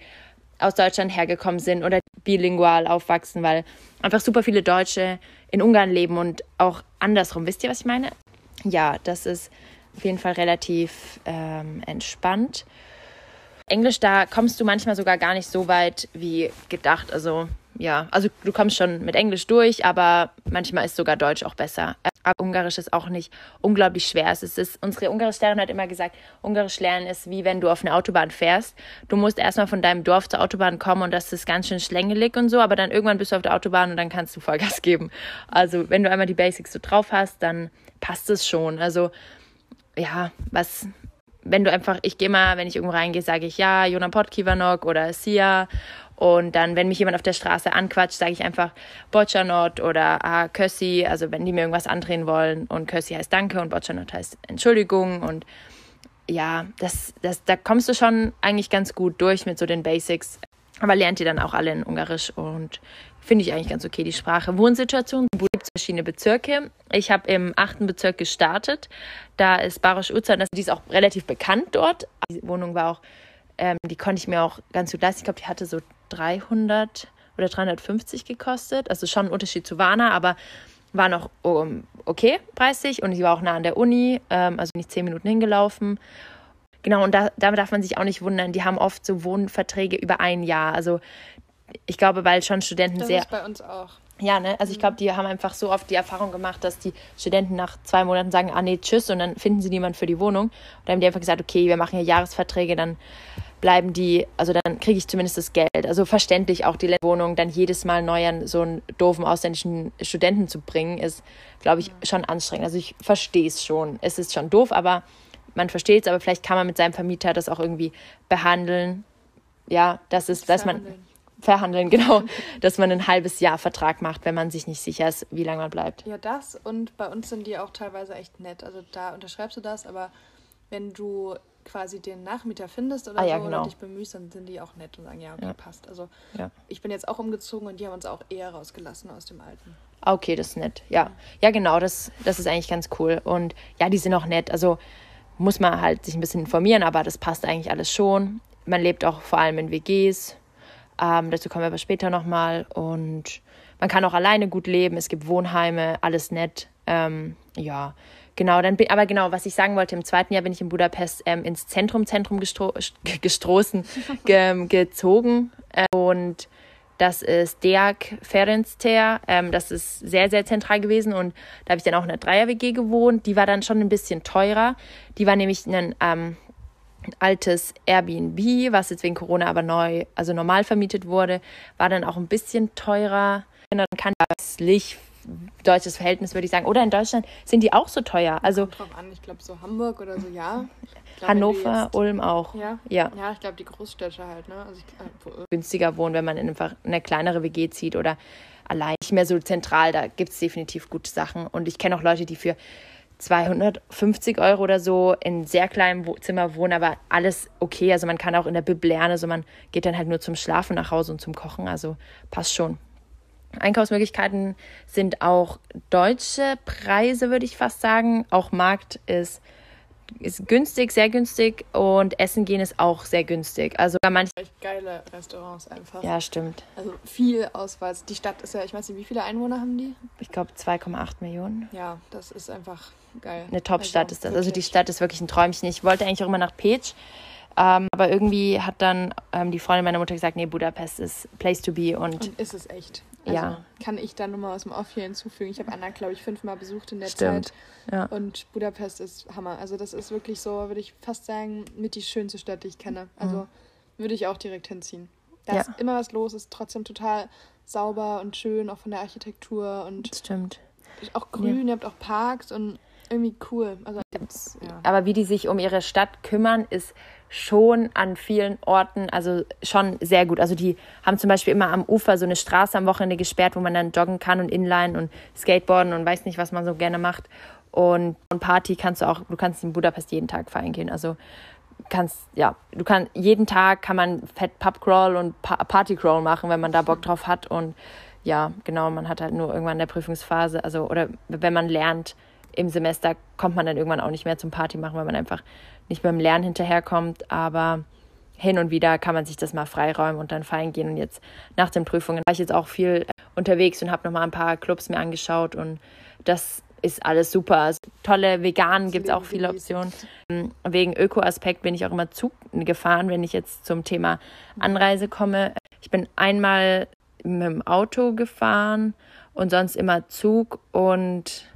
aus Deutschland hergekommen sind oder bilingual aufwachsen, weil einfach super viele Deutsche in Ungarn leben und auch andersrum. Wisst ihr, was ich meine? Ja, das ist auf jeden Fall relativ ähm, entspannt. Englisch, da kommst du manchmal sogar gar nicht so weit wie gedacht. Also ja, also du kommst schon mit Englisch durch, aber manchmal ist sogar Deutsch auch besser. Aber Ungarisch ist auch nicht unglaublich schwer. Es ist, es ist unsere Ungarischlehrerin hat immer gesagt, Ungarisch lernen ist wie wenn du auf eine Autobahn fährst. Du musst erstmal von deinem Dorf zur Autobahn kommen und das ist ganz schön schlängelig und so, aber dann irgendwann bist du auf der Autobahn und dann kannst du Vollgas geben. Also wenn du einmal die Basics so drauf hast, dann passt es schon. Also ja, was, wenn du einfach, ich gehe mal, wenn ich irgendwo reingehe, sage ich ja, Jona Potkivanok oder Sia. Und dann, wenn mich jemand auf der Straße anquatscht, sage ich einfach Boccianot oder ah, Kössi, also wenn die mir irgendwas andrehen wollen. Und Kössi heißt Danke und Boccianot heißt Entschuldigung. Und ja, das, das, da kommst du schon eigentlich ganz gut durch mit so den Basics. Aber lernt ihr dann auch alle in Ungarisch und finde ich eigentlich ganz okay, die Sprache. Wohnsituation, es gibt verschiedene Bezirke. Ich habe im achten Bezirk gestartet. Da ist Barosch Uza, das- die ist auch relativ bekannt dort. Die Wohnung war auch, ähm, die konnte ich mir auch ganz gut leisten. Ich glaube, die hatte so 300 oder 350 gekostet. Also schon ein Unterschied zu Warna, aber war noch um, okay preisig und ich war auch nah an der Uni, ähm, also nicht zehn Minuten hingelaufen. Genau, und da, da darf man sich auch nicht wundern, die haben oft so Wohnverträge über ein Jahr. Also ich glaube, weil schon Studenten
Das
sehr.
ist bei uns auch.
Ja, ne? Also ich glaube, die haben einfach so oft die Erfahrung gemacht, dass die Studenten nach zwei Monaten sagen, ah nee, tschüss, und dann finden sie niemand für die Wohnung. Und dann haben die einfach gesagt, okay, wir machen hier Jahresverträge, dann bleiben die, also dann kriege ich zumindest das Geld. Also verständlich auch die Wohnung dann jedes Mal neu an so einen doofen ausländischen Studenten zu bringen, ist, glaube ich, schon anstrengend. Also ich verstehe es schon. Es ist schon doof, aber man versteht es, aber vielleicht kann man mit seinem Vermieter das auch irgendwie behandeln. Ja, das ist, dass man
Verhandeln.
genau, dass man ein halbes Jahr Vertrag macht, wenn man sich nicht sicher ist, wie lange man bleibt.
Ja, das und bei uns sind die auch teilweise echt nett. Also da unterschreibst du das, aber wenn du quasi den Nachmieter findest oder
Ah, ja,
so
genau.
oder dich bemühst, dann sind die auch nett und sagen, ja, okay,
Ja.
passt. Also
Ja.
ich bin jetzt auch umgezogen und die haben uns auch eher rausgelassen aus dem alten.
Ah, Okay, das ist nett. Ja, ja, genau, das, das ist eigentlich ganz cool. Und ja, die sind auch nett. Also muss man halt sich ein bisschen informieren, aber das passt eigentlich alles schon. Man lebt auch vor allem in WGs. Ähm, dazu kommen wir aber später nochmal. Und man kann auch alleine gut leben. Es gibt Wohnheime, alles nett. Ähm, ja, genau. Dann bin, aber genau, was ich sagen wollte, im zweiten Jahr bin ich in Budapest ähm, ins Zentrum, Zentrum gestro gestoßen, ge gezogen. Äh, und das ist Deak Ferencter. Ähm, das ist sehr, sehr zentral gewesen. Und da habe ich dann auch in einer Dreier-WG gewohnt. Die war dann schon ein bisschen teurer. Die war nämlich ein, ähm, altes Airbnb, was jetzt wegen Corona aber neu, also normal vermietet wurde, war dann auch ein bisschen teurer. Und dann kann das Licht deutsches Verhältnis, würde ich sagen. Oder in Deutschland sind die auch so teuer. Also
Kommt drauf an, ich glaube so Hamburg oder so, ja.
Glaub, Hannover, jetzt, Ulm auch.
Ja, ja. ja ich glaube die Großstädte halt. Ne? Also
ich, äh, günstiger wohnen, wenn man in einfach eine kleinere WG zieht oder allein nicht mehr so zentral. Da gibt es definitiv gute Sachen. Und ich kenne auch Leute, die für 250 Euro oder so in sehr kleinem Zimmer wohnen, aber alles okay. Also man kann auch in der Bib lernen, also man geht dann halt nur zum Schlafen nach Hause und zum Kochen, also passt schon. Einkaufsmöglichkeiten sind auch deutsche Preise, würde ich fast sagen. Auch Markt ist, ist günstig, sehr günstig und Essen gehen ist auch sehr günstig. Also manche
geile Restaurants einfach.
Ja, stimmt.
Also viel Auswahl. Die Stadt ist ja, ich weiß nicht, wie viele Einwohner haben die?
Ich glaube 2,8 Millionen.
Ja, das ist einfach geil.
Eine Top-Stadt also, ist das. Also die Stadt ist wirklich ein Träumchen. Ich wollte eigentlich auch immer nach Peć. Ähm, aber irgendwie hat dann ähm, die Freundin meiner Mutter gesagt, nee, Budapest ist place to be. Und,
und ist es echt. Also ja. Kann ich da nochmal aus dem Off hier hinzufügen. Ich habe Anna, glaube ich, fünfmal besucht in der
Stimmt.
Zeit.
Ja.
Und Budapest ist Hammer. Also das ist wirklich so, würde ich fast sagen, mit die schönste Stadt, die ich kenne. Also mhm. würde ich auch direkt hinziehen. Da ja. ist immer was los, ist trotzdem total sauber und schön, auch von der Architektur und
Stimmt.
auch grün, ja. ihr habt auch Parks und irgendwie cool. Also,
ja. Aber wie die sich um ihre Stadt kümmern, ist schon an vielen Orten, also schon sehr gut. Also die haben zum Beispiel immer am Ufer so eine Straße am Wochenende gesperrt, wo man dann joggen kann und Inline und Skateboarden und weiß nicht, was man so gerne macht. Und, und Party kannst du auch, du kannst in Budapest jeden Tag feiern gehen. Also kannst, ja, du kannst, jeden Tag kann man Fett Pubcrawl und pa Partycrawl machen, wenn man da Bock drauf hat. Und ja, genau, man hat halt nur irgendwann in der Prüfungsphase, also, oder wenn man lernt im Semester, kommt man dann irgendwann auch nicht mehr zum Party machen, weil man einfach nicht beim Lernen hinterherkommt, aber hin und wieder kann man sich das mal freiräumen und dann feiern gehen. Und jetzt nach den Prüfungen war ich jetzt auch viel unterwegs und habe noch mal ein paar Clubs mir angeschaut und das ist alles super. Also, tolle Veganen gibt es auch viele Optionen. Wegen Öko-Aspekt bin ich auch immer Zug gefahren, wenn ich jetzt zum Thema Anreise komme. Ich bin einmal mit dem Auto gefahren und sonst immer Zug und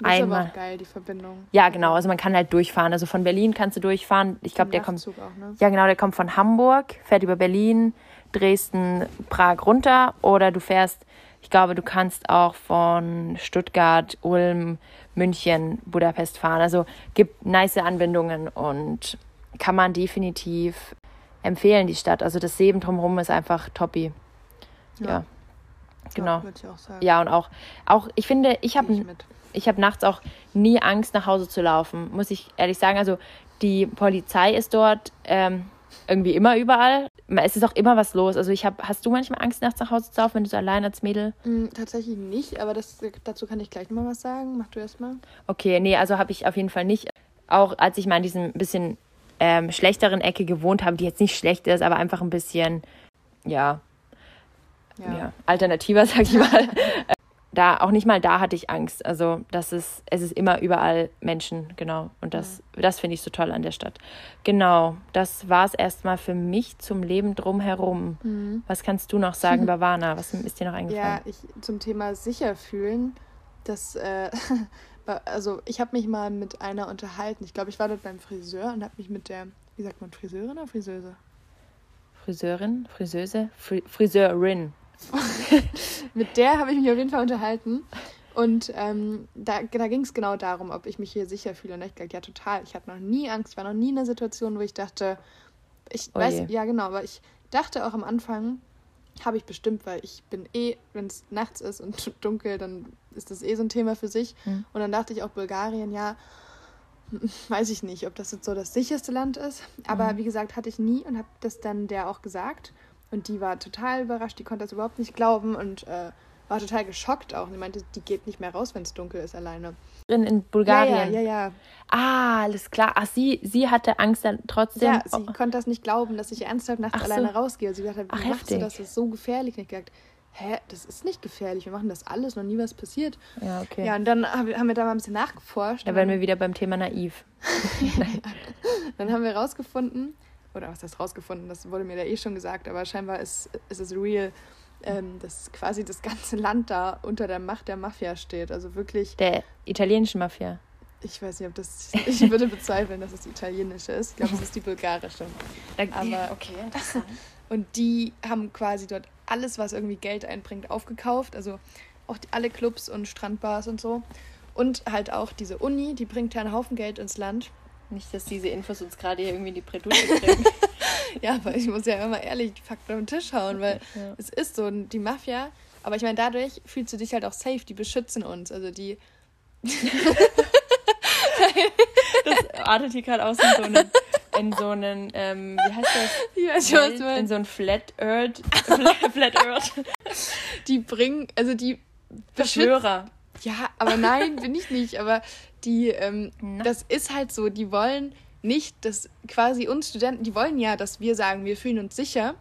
das ist einmal. aber auch geil, die Verbindung.
Ja, genau. Also man kann halt durchfahren. Also von Berlin kannst du durchfahren. Ich glaube, der kommt. Auch, ne? Ja, genau, der kommt von Hamburg, fährt über Berlin, Dresden, Prag runter. Oder du fährst, ich glaube, du kannst auch von Stuttgart, Ulm, München, Budapest fahren. Also gibt nice Anbindungen und kann man definitiv empfehlen, die Stadt. Also das Leben drumherum ist einfach toppi. Ja. ja. Genau. Ja, ja, und auch, auch ich finde, ich habe ich habe nachts auch nie Angst, nach Hause zu laufen, muss ich ehrlich sagen. Also die Polizei ist dort ähm, irgendwie immer überall. Es ist auch immer was los. Also ich habe, hast du manchmal Angst, nachts nach Hause zu laufen, wenn du so allein als Mädel?
Mm, tatsächlich nicht, aber das, dazu kann ich gleich mal was sagen. Mach du erst mal.
Okay, nee, also habe ich auf jeden Fall nicht. Auch als ich mal in diesem bisschen ähm, schlechteren Ecke gewohnt habe, die jetzt nicht schlecht ist, aber einfach ein bisschen, ja, ja. ja alternativer, sag ich mal. da auch nicht mal da hatte ich Angst. Also das ist, es ist immer überall Menschen, genau. Und das, ja. das finde ich so toll an der Stadt. Genau, das war es erstmal für mich zum Leben drumherum. Mhm. Was kannst du noch sagen, Bavana? Was ist dir noch eingefallen?
Ja, ich zum Thema sicher fühlen, das, äh, also ich habe mich mal mit einer unterhalten. Ich glaube, ich war dort beim Friseur und habe mich mit der, wie sagt man, Friseurin oder Friseuse?
Friseurin, Friseuse, Friseurin.
mit der habe ich mich auf jeden Fall unterhalten. Und ähm, da, da ging es genau darum, ob ich mich hier sicher fühle. Und ich gesagt, ja, total. Ich hatte noch nie Angst, war noch nie in einer Situation, wo ich dachte, ich oh weiß, ja, genau, aber ich dachte auch am Anfang, habe ich bestimmt, weil ich bin eh, wenn es nachts ist und dunkel, dann ist das eh so ein Thema für sich. Mhm. Und dann dachte ich auch Bulgarien, ja, weiß ich nicht, ob das jetzt so das sicherste Land ist. Aber mhm. wie gesagt, hatte ich nie und habe das dann der auch gesagt. Und die war total überrascht, die konnte das überhaupt nicht glauben und äh, war total geschockt auch. Und die meinte, die geht nicht mehr raus, wenn es dunkel ist alleine.
In, in Bulgarien?
Ja, ja, ja, ja.
Ah, alles klar. Ach, sie, sie hatte Angst dann trotzdem?
Ja, sie oh. konnte das nicht glauben, dass ich ernsthaft nachts so. alleine rausgehe. Sie dachte, wie Ach, machst heftig. du das? Das ist so gefährlich. Und ich gesagt, hä, das ist nicht gefährlich. Wir machen das alles, noch nie was passiert.
Ja, okay.
Ja, und dann haben wir da mal ein bisschen nachgeforscht.
Da werden wir wieder beim Thema naiv.
dann haben wir rausgefunden, oder was heißt rausgefunden, das wurde mir da eh schon gesagt, aber scheinbar ist, ist es real, ähm, dass quasi das ganze Land da unter der Macht der Mafia steht. Also wirklich.
Der italienischen Mafia.
Ich weiß nicht, ob das. Ich würde bezweifeln, dass es die italienische ist. Ich glaube, es ist die bulgarische. Aber, okay, interessant. Und die haben quasi dort alles, was irgendwie Geld einbringt, aufgekauft. Also auch die, alle Clubs und Strandbars und so. Und halt auch diese Uni, die bringt ja einen Haufen Geld ins Land.
Nicht, dass diese Infos uns gerade irgendwie in die Bredouille bringen.
ja, aber ich muss ja immer ehrlich die Fakten auf den Tisch hauen, weil ja. es ist so, die Mafia, aber ich meine, dadurch fühlst du dich halt auch safe, die beschützen uns. Also die.
das artet hier gerade aus in so einen, in so einen ähm, wie heißt das? Ja, ich weiß, was In so einen Flat Earth. Flat
Earth. Die bringen, also die Beschwörer. Ja, aber nein, bin ich nicht. Aber die, ähm, das ist halt so, die wollen nicht, dass quasi uns Studenten, die wollen ja, dass wir sagen, wir fühlen uns sicher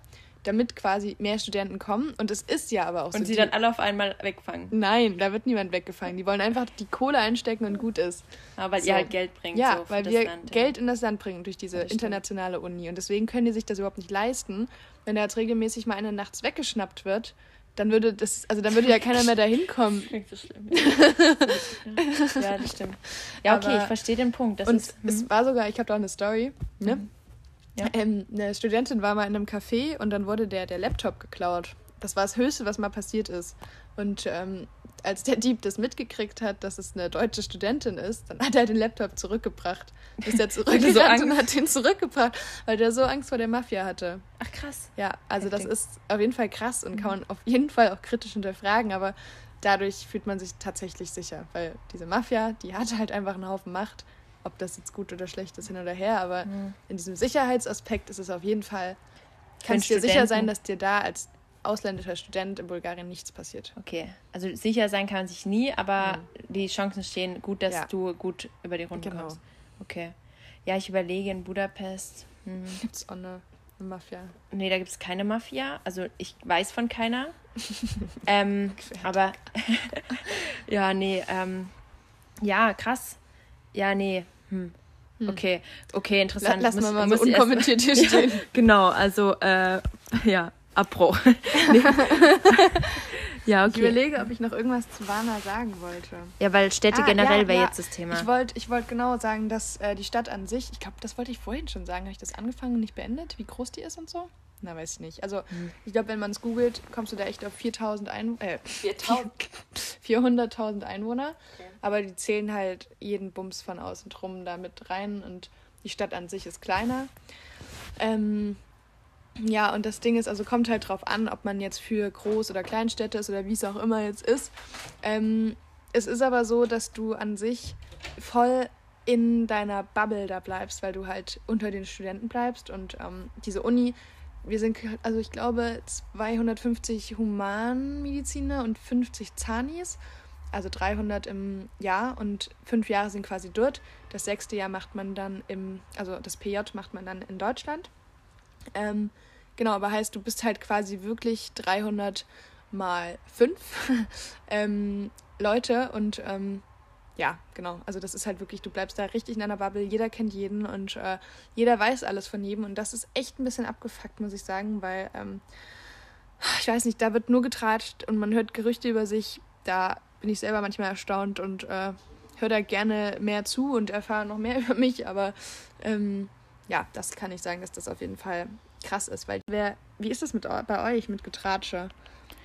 damit quasi mehr Studenten kommen. Und es ist ja aber auch
und so. Und sie dann alle auf einmal wegfangen.
Nein, da wird niemand weggefangen. Die wollen einfach die Kohle einstecken und gut ist. Aber weil so. ihr halt Geld bringt. Ja, so weil wir Land, Geld in das Land bringen durch diese internationale Uni. Und deswegen können die sich das überhaupt nicht leisten. Wenn da jetzt regelmäßig mal eine nachts weggeschnappt wird, dann würde das, also dann würde ja keiner mehr dahin kommen. Das klingt so schlimm.
Ja, das stimmt. Ja, okay, Aber, ich verstehe den Punkt.
Das und ist, es mhm. war sogar, ich habe da eine Story, ne? Mhm. Ja. Ähm, eine Studentin war mal in einem Café und dann wurde der, der Laptop geklaut. Das war das Höchste, was mal passiert ist. Und ähm, als der Dieb das mitgekriegt hat, dass es eine deutsche Studentin ist, dann hat er den Laptop zurückgebracht. Ist er zurückgerannt so und hat den zurückgebracht, weil der so Angst vor der Mafia hatte.
Ach krass.
Ja, also Heftig. das ist auf jeden Fall krass und kann man auf jeden Fall auch kritisch hinterfragen, aber dadurch fühlt man sich tatsächlich sicher, weil diese Mafia, die hatte halt einfach einen Haufen Macht ob das jetzt gut oder schlecht ist, hin oder her, aber mhm. in diesem Sicherheitsaspekt ist es auf jeden Fall, kannst du dir sicher sein, dass dir da als ausländischer Student in Bulgarien nichts passiert.
Okay, also sicher sein kann man sich nie, aber mhm. die Chancen stehen gut, dass ja. du gut über die Runde genau. kommst. Okay. Ja, ich überlege in Budapest. Hm.
Gibt es auch eine, eine, Mafia?
Nee, da gibt es keine Mafia. Also ich weiß von keiner. ähm, aber ja, nee, ähm, ja, krass. Ja, nee. Hm. hm. Okay, okay, interessant. Lass mal mal so unkommentiert hier stehen. Genau, also, äh, ja, Abbruch.
ja, okay. Ich überlege, ob ich noch irgendwas zu Warna sagen wollte.
Ja, weil Städte ah, generell ja, wäre ja. jetzt das Thema.
Ich wollte ich wollt genau sagen, dass äh, die Stadt an sich, ich glaube, das wollte ich vorhin schon sagen, habe ich das angefangen und nicht beendet, wie groß die ist und so? Na, weiß ich nicht. Also, hm. ich glaube, wenn man es googelt, kommst du da echt auf 4000 Einwohner. Äh, 400.000 Einwohner. Okay. Aber die zählen halt jeden Bums von außen drum da mit rein und die Stadt an sich ist kleiner. Ähm, ja, und das Ding ist, also kommt halt drauf an, ob man jetzt für Groß- oder Kleinstädte ist oder wie es auch immer jetzt ist. Ähm, es ist aber so, dass du an sich voll in deiner Bubble da bleibst, weil du halt unter den Studenten bleibst und ähm, diese Uni wir sind, also ich glaube, 250 Humanmediziner und 50 Zanis, also 300 im Jahr und fünf Jahre sind quasi dort. Das sechste Jahr macht man dann im, also das PJ macht man dann in Deutschland. Ähm, genau, aber heißt, du bist halt quasi wirklich 300 mal fünf ähm, Leute und ähm, ja, genau. Also das ist halt wirklich, du bleibst da richtig in einer Bubble, jeder kennt jeden und äh, jeder weiß alles von jedem. Und das ist echt ein bisschen abgefuckt, muss ich sagen, weil ähm, ich weiß nicht, da wird nur getratscht und man hört Gerüchte über sich, da bin ich selber manchmal erstaunt und äh, höre da gerne mehr zu und erfahre noch mehr über mich, aber ähm, ja, das kann ich sagen, dass das auf jeden Fall krass ist, weil wer, wie ist das mit bei euch mit Getratsche?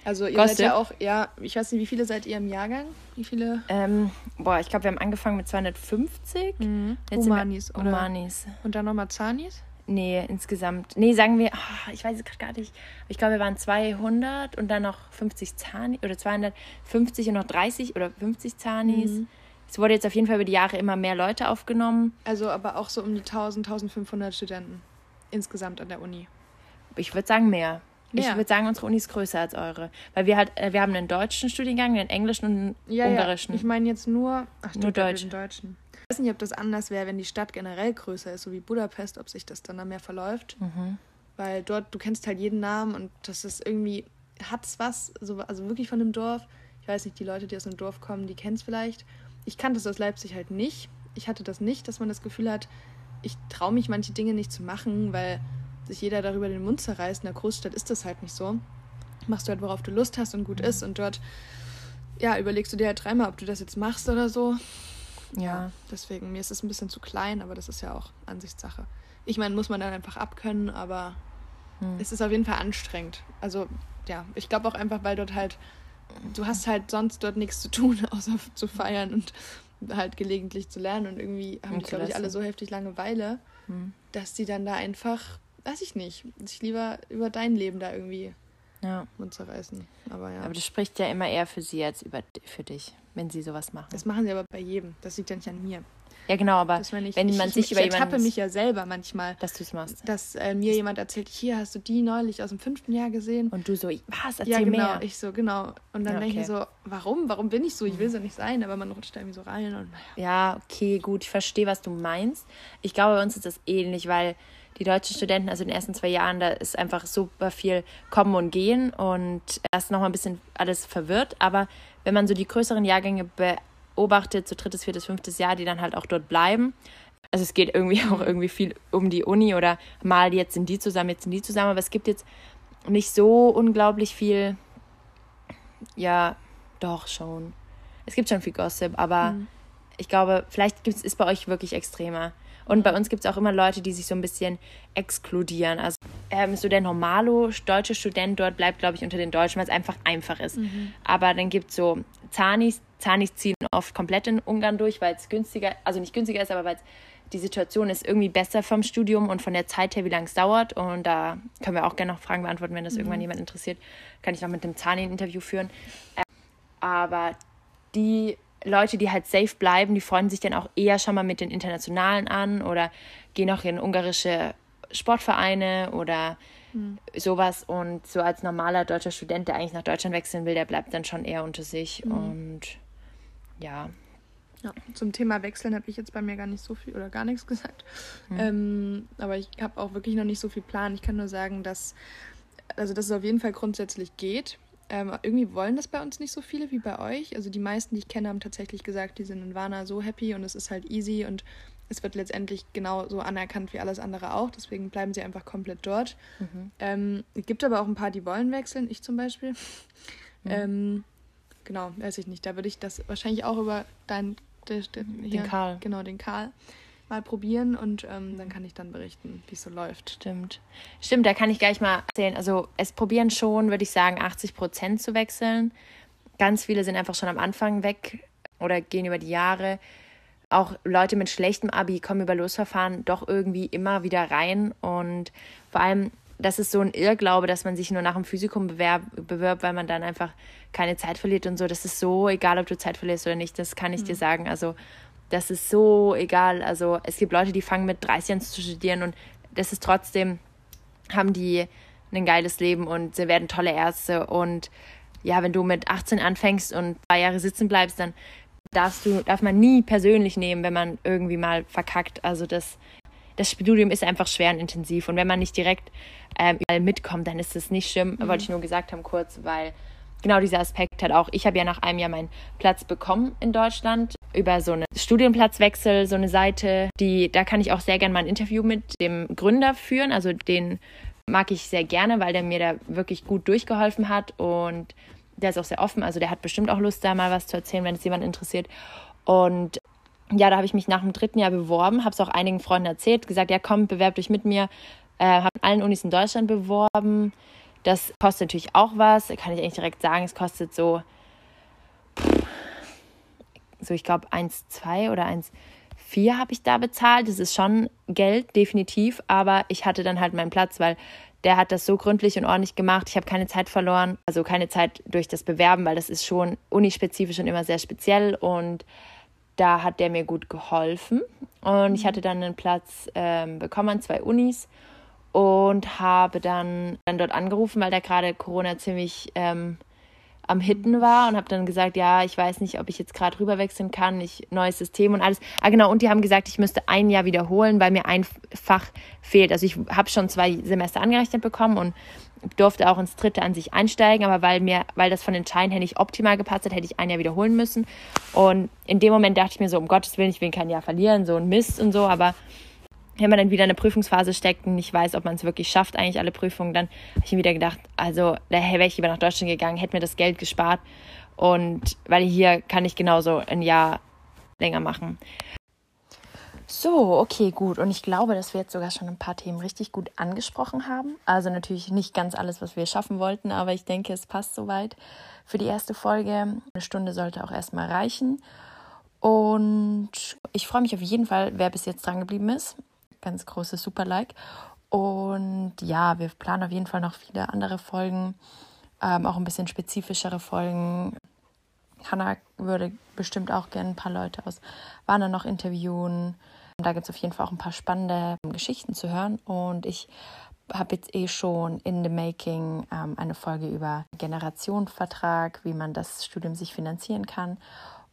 Also ihr Gossip. seid ja auch, ja, ich weiß nicht, wie viele seid ihr im Jahrgang? Wie viele?
Ähm, boah, ich glaube, wir haben angefangen mit 250. Mhm.
Humanis, oder? Humanis. Und dann nochmal Zanis?
Nee, insgesamt. Nee, sagen wir, oh, ich weiß es gerade gar nicht. Ich glaube, wir waren 200 und dann noch 50 Zanis oder 250 und noch 30 oder 50 Zanis. Mhm. Es wurde jetzt auf jeden Fall über die Jahre immer mehr Leute aufgenommen.
Also aber auch so um die 1000, 1500 Studenten insgesamt an der Uni.
Ich würde sagen mehr. Ich würde sagen, unsere Uni ist größer als eure. Weil wir halt, äh, wir haben einen deutschen Studiengang, einen englischen und einen ja, ungarischen.
Ja. Ich meine jetzt nur, ach, nur Deutsch. Deutschen. Ich weiß nicht, ob das anders wäre, wenn die Stadt generell größer ist, so wie Budapest, ob sich das dann da mehr verläuft. Mhm. Weil dort, du kennst halt jeden Namen und das ist irgendwie, hat's was, so, also wirklich von dem Dorf. Ich weiß nicht, die Leute, die aus dem Dorf kommen, die kennen es vielleicht. Ich kannte es aus Leipzig halt nicht. Ich hatte das nicht, dass man das Gefühl hat, ich traue mich manche Dinge nicht zu machen, weil sich jeder darüber den Mund zerreißt. In der Großstadt ist das halt nicht so. Machst du halt, worauf du Lust hast und gut ist. Und dort, ja, überlegst du dir halt dreimal, ob du das jetzt machst oder so. Ja. ja. Deswegen, mir ist es ein bisschen zu klein, aber das ist ja auch Ansichtssache. Ich meine, muss man dann einfach abkönnen, aber hm. es ist auf jeden Fall anstrengend. Also, ja, ich glaube auch einfach, weil dort halt, du hast halt sonst dort nichts zu tun, außer zu feiern und halt gelegentlich zu lernen. Und irgendwie haben die, glaube ich, alle so heftig Langeweile, hm. dass die dann da einfach, weiß ich nicht, sich lieber über dein Leben da irgendwie ja. Mund zerreißen. Aber ja.
Aber das spricht ja immer eher für sie als über, für dich, wenn sie sowas machen.
Das machen sie aber bei jedem. Das liegt ja nicht an mir.
Ja, genau, aber ich, wenn man
ich, sich ich, über ich ertappe mich ja selber manchmal.
Dass du es machst.
Dass äh, mir jemand erzählt, hier hast du die neulich aus dem fünften Jahr gesehen.
Und du so, was,
erzähl ja, genau, mehr. ich so, genau. Und dann ja, okay. denke ich so, warum? Warum bin ich so? Ich will so nicht sein, aber man rutscht da irgendwie so rein und
naja. Ja, okay, gut, ich verstehe, was du meinst. Ich glaube, bei uns ist das ähnlich, weil die deutschen Studenten, also in den ersten zwei Jahren, da ist einfach super viel Kommen und Gehen und erst noch mal ein bisschen alles verwirrt. Aber wenn man so die größeren Jahrgänge beobachtet, so drittes, viertes, fünftes Jahr, die dann halt auch dort bleiben, also es geht irgendwie auch mhm. irgendwie viel um die Uni oder mal jetzt sind die zusammen, jetzt sind die zusammen, aber es gibt jetzt nicht so unglaublich viel, ja, doch schon. Es gibt schon viel Gossip, aber mhm. ich glaube, vielleicht gibt's, ist bei euch wirklich extremer. Und bei uns gibt es auch immer Leute, die sich so ein bisschen exkludieren. Also ähm, so der normalo deutsche Student dort bleibt, glaube ich, unter den Deutschen, weil es einfach einfach ist. Mhm. Aber dann gibt es so Zanis. Zanis ziehen oft komplett in Ungarn durch, weil es günstiger, also nicht günstiger ist, aber weil die Situation ist irgendwie besser vom Studium und von der Zeit her, wie lange es dauert. Und da können wir auch gerne noch Fragen beantworten, wenn das mhm. irgendwann jemand interessiert. Kann ich noch mit dem Zani ein Interview führen. aber die Leute, die halt safe bleiben, die freuen sich dann auch eher schon mal mit den Internationalen an oder gehen auch in ungarische Sportvereine oder mhm. sowas. Und so als normaler deutscher Student, der eigentlich nach Deutschland wechseln will, der bleibt dann schon eher unter sich. Mhm. Und ja.
Ja, zum Thema Wechseln habe ich jetzt bei mir gar nicht so viel oder gar nichts gesagt. Mhm. Ähm, aber ich habe auch wirklich noch nicht so viel Plan. Ich kann nur sagen, dass, also dass es auf jeden Fall grundsätzlich geht. Ähm, irgendwie wollen das bei uns nicht so viele wie bei euch. Also die meisten, die ich kenne, haben tatsächlich gesagt, die sind in Warna so happy und es ist halt easy und es wird letztendlich genauso anerkannt wie alles andere auch. Deswegen bleiben sie einfach komplett dort. Mhm. Ähm, es gibt aber auch ein paar, die wollen wechseln. Ich zum Beispiel. Mhm. Ähm, genau, weiß ich nicht. Da würde ich das wahrscheinlich auch über dein, de, de, hier, den Karl. Genau, den Karl mal probieren und ähm, dann kann ich dann berichten, wie es so läuft.
Stimmt. Stimmt, da kann ich gleich mal erzählen. Also es probieren schon, würde ich sagen, 80 Prozent zu wechseln. Ganz viele sind einfach schon am Anfang weg oder gehen über die Jahre. Auch Leute mit schlechtem Abi kommen über Losverfahren doch irgendwie immer wieder rein. Und vor allem, das ist so ein Irrglaube, dass man sich nur nach dem Physikum bewerb, bewirbt, weil man dann einfach keine Zeit verliert und so. Das ist so egal, ob du Zeit verlierst oder nicht. Das kann ich mhm. dir sagen. Also das ist so egal. Also es gibt Leute, die fangen mit 30 an zu studieren und das ist trotzdem, haben die ein geiles Leben und sie werden tolle Ärzte. Und ja, wenn du mit 18 anfängst und zwei Jahre sitzen bleibst, dann darfst du, darf man nie persönlich nehmen, wenn man irgendwie mal verkackt. Also das, das Studium ist einfach schwer und intensiv. Und wenn man nicht direkt ähm, überall mitkommt, dann ist das nicht schlimm. Mhm. Wollte ich nur gesagt haben kurz, weil genau dieser Aspekt halt auch. Ich habe ja nach einem Jahr meinen Platz bekommen in Deutschland über so einen Studienplatzwechsel, so eine Seite, die, da kann ich auch sehr gerne mal ein Interview mit dem Gründer führen. Also den mag ich sehr gerne, weil der mir da wirklich gut durchgeholfen hat und der ist auch sehr offen. Also der hat bestimmt auch Lust, da mal was zu erzählen, wenn es jemand interessiert. Und ja, da habe ich mich nach dem dritten Jahr beworben, habe es auch einigen Freunden erzählt, gesagt, ja komm, bewerbt euch mit mir. Äh, habe allen Unis in Deutschland beworben. Das kostet natürlich auch was, kann ich eigentlich direkt sagen. Es kostet so so ich glaube 1,2 oder 1,4 habe ich da bezahlt. Das ist schon Geld, definitiv, aber ich hatte dann halt meinen Platz, weil der hat das so gründlich und ordentlich gemacht. Ich habe keine Zeit verloren, also keine Zeit durch das Bewerben, weil das ist schon unispezifisch und immer sehr speziell und da hat der mir gut geholfen und ich mhm. hatte dann einen Platz ähm, bekommen an zwei Unis und habe dann, dann dort angerufen, weil da gerade Corona ziemlich ähm, am Hitten war und habe dann gesagt, ja, ich weiß nicht, ob ich jetzt gerade rüberwechseln kann, ich neues System und alles. Ah genau, und die haben gesagt, ich müsste ein Jahr wiederholen, weil mir ein Fach fehlt. Also ich habe schon zwei Semester angerechnet bekommen und durfte auch ins dritte an sich einsteigen, aber weil mir, weil das von den Scheinen her nicht optimal gepasst hat, hätte ich ein Jahr wiederholen müssen. Und in dem Moment dachte ich mir so, um Gottes Willen, ich will kein Jahr verlieren, so ein Mist und so, aber wenn man dann wieder in eine Prüfungsphase steckt und nicht weiß, ob man es wirklich schafft, eigentlich alle Prüfungen, dann habe ich mir wieder gedacht, also da wäre ich lieber nach Deutschland gegangen, hätte mir das Geld gespart. Und weil hier kann ich genauso ein Jahr länger machen. So, okay, gut. Und ich glaube, dass wir jetzt sogar schon ein paar Themen richtig gut angesprochen haben. Also natürlich nicht ganz alles, was wir schaffen wollten, aber ich denke, es passt soweit für die erste Folge. Eine Stunde sollte auch erstmal reichen. Und ich freue mich auf jeden Fall, wer bis jetzt dran geblieben ist. Ganz großes Super-Like. Und ja, wir planen auf jeden Fall noch viele andere Folgen, ähm, auch ein bisschen spezifischere Folgen. Hannah würde bestimmt auch gerne ein paar Leute aus Warner noch interviewen. Da gibt es auf jeden Fall auch ein paar spannende Geschichten zu hören. Und ich habe jetzt eh schon in the making ähm, eine Folge über Generationenvertrag, wie man das Studium sich finanzieren kann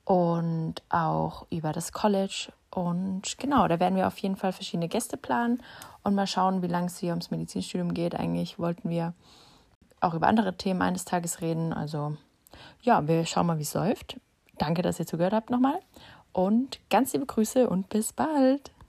und auch über das College. Und genau, da werden wir auf jeden Fall verschiedene Gäste planen und mal schauen, wie lange es hier ums Medizinstudium geht. Eigentlich wollten wir auch über andere Themen eines Tages reden. Also ja, wir schauen mal, wie es läuft. Danke, dass ihr zugehört habt nochmal und ganz liebe Grüße und bis bald.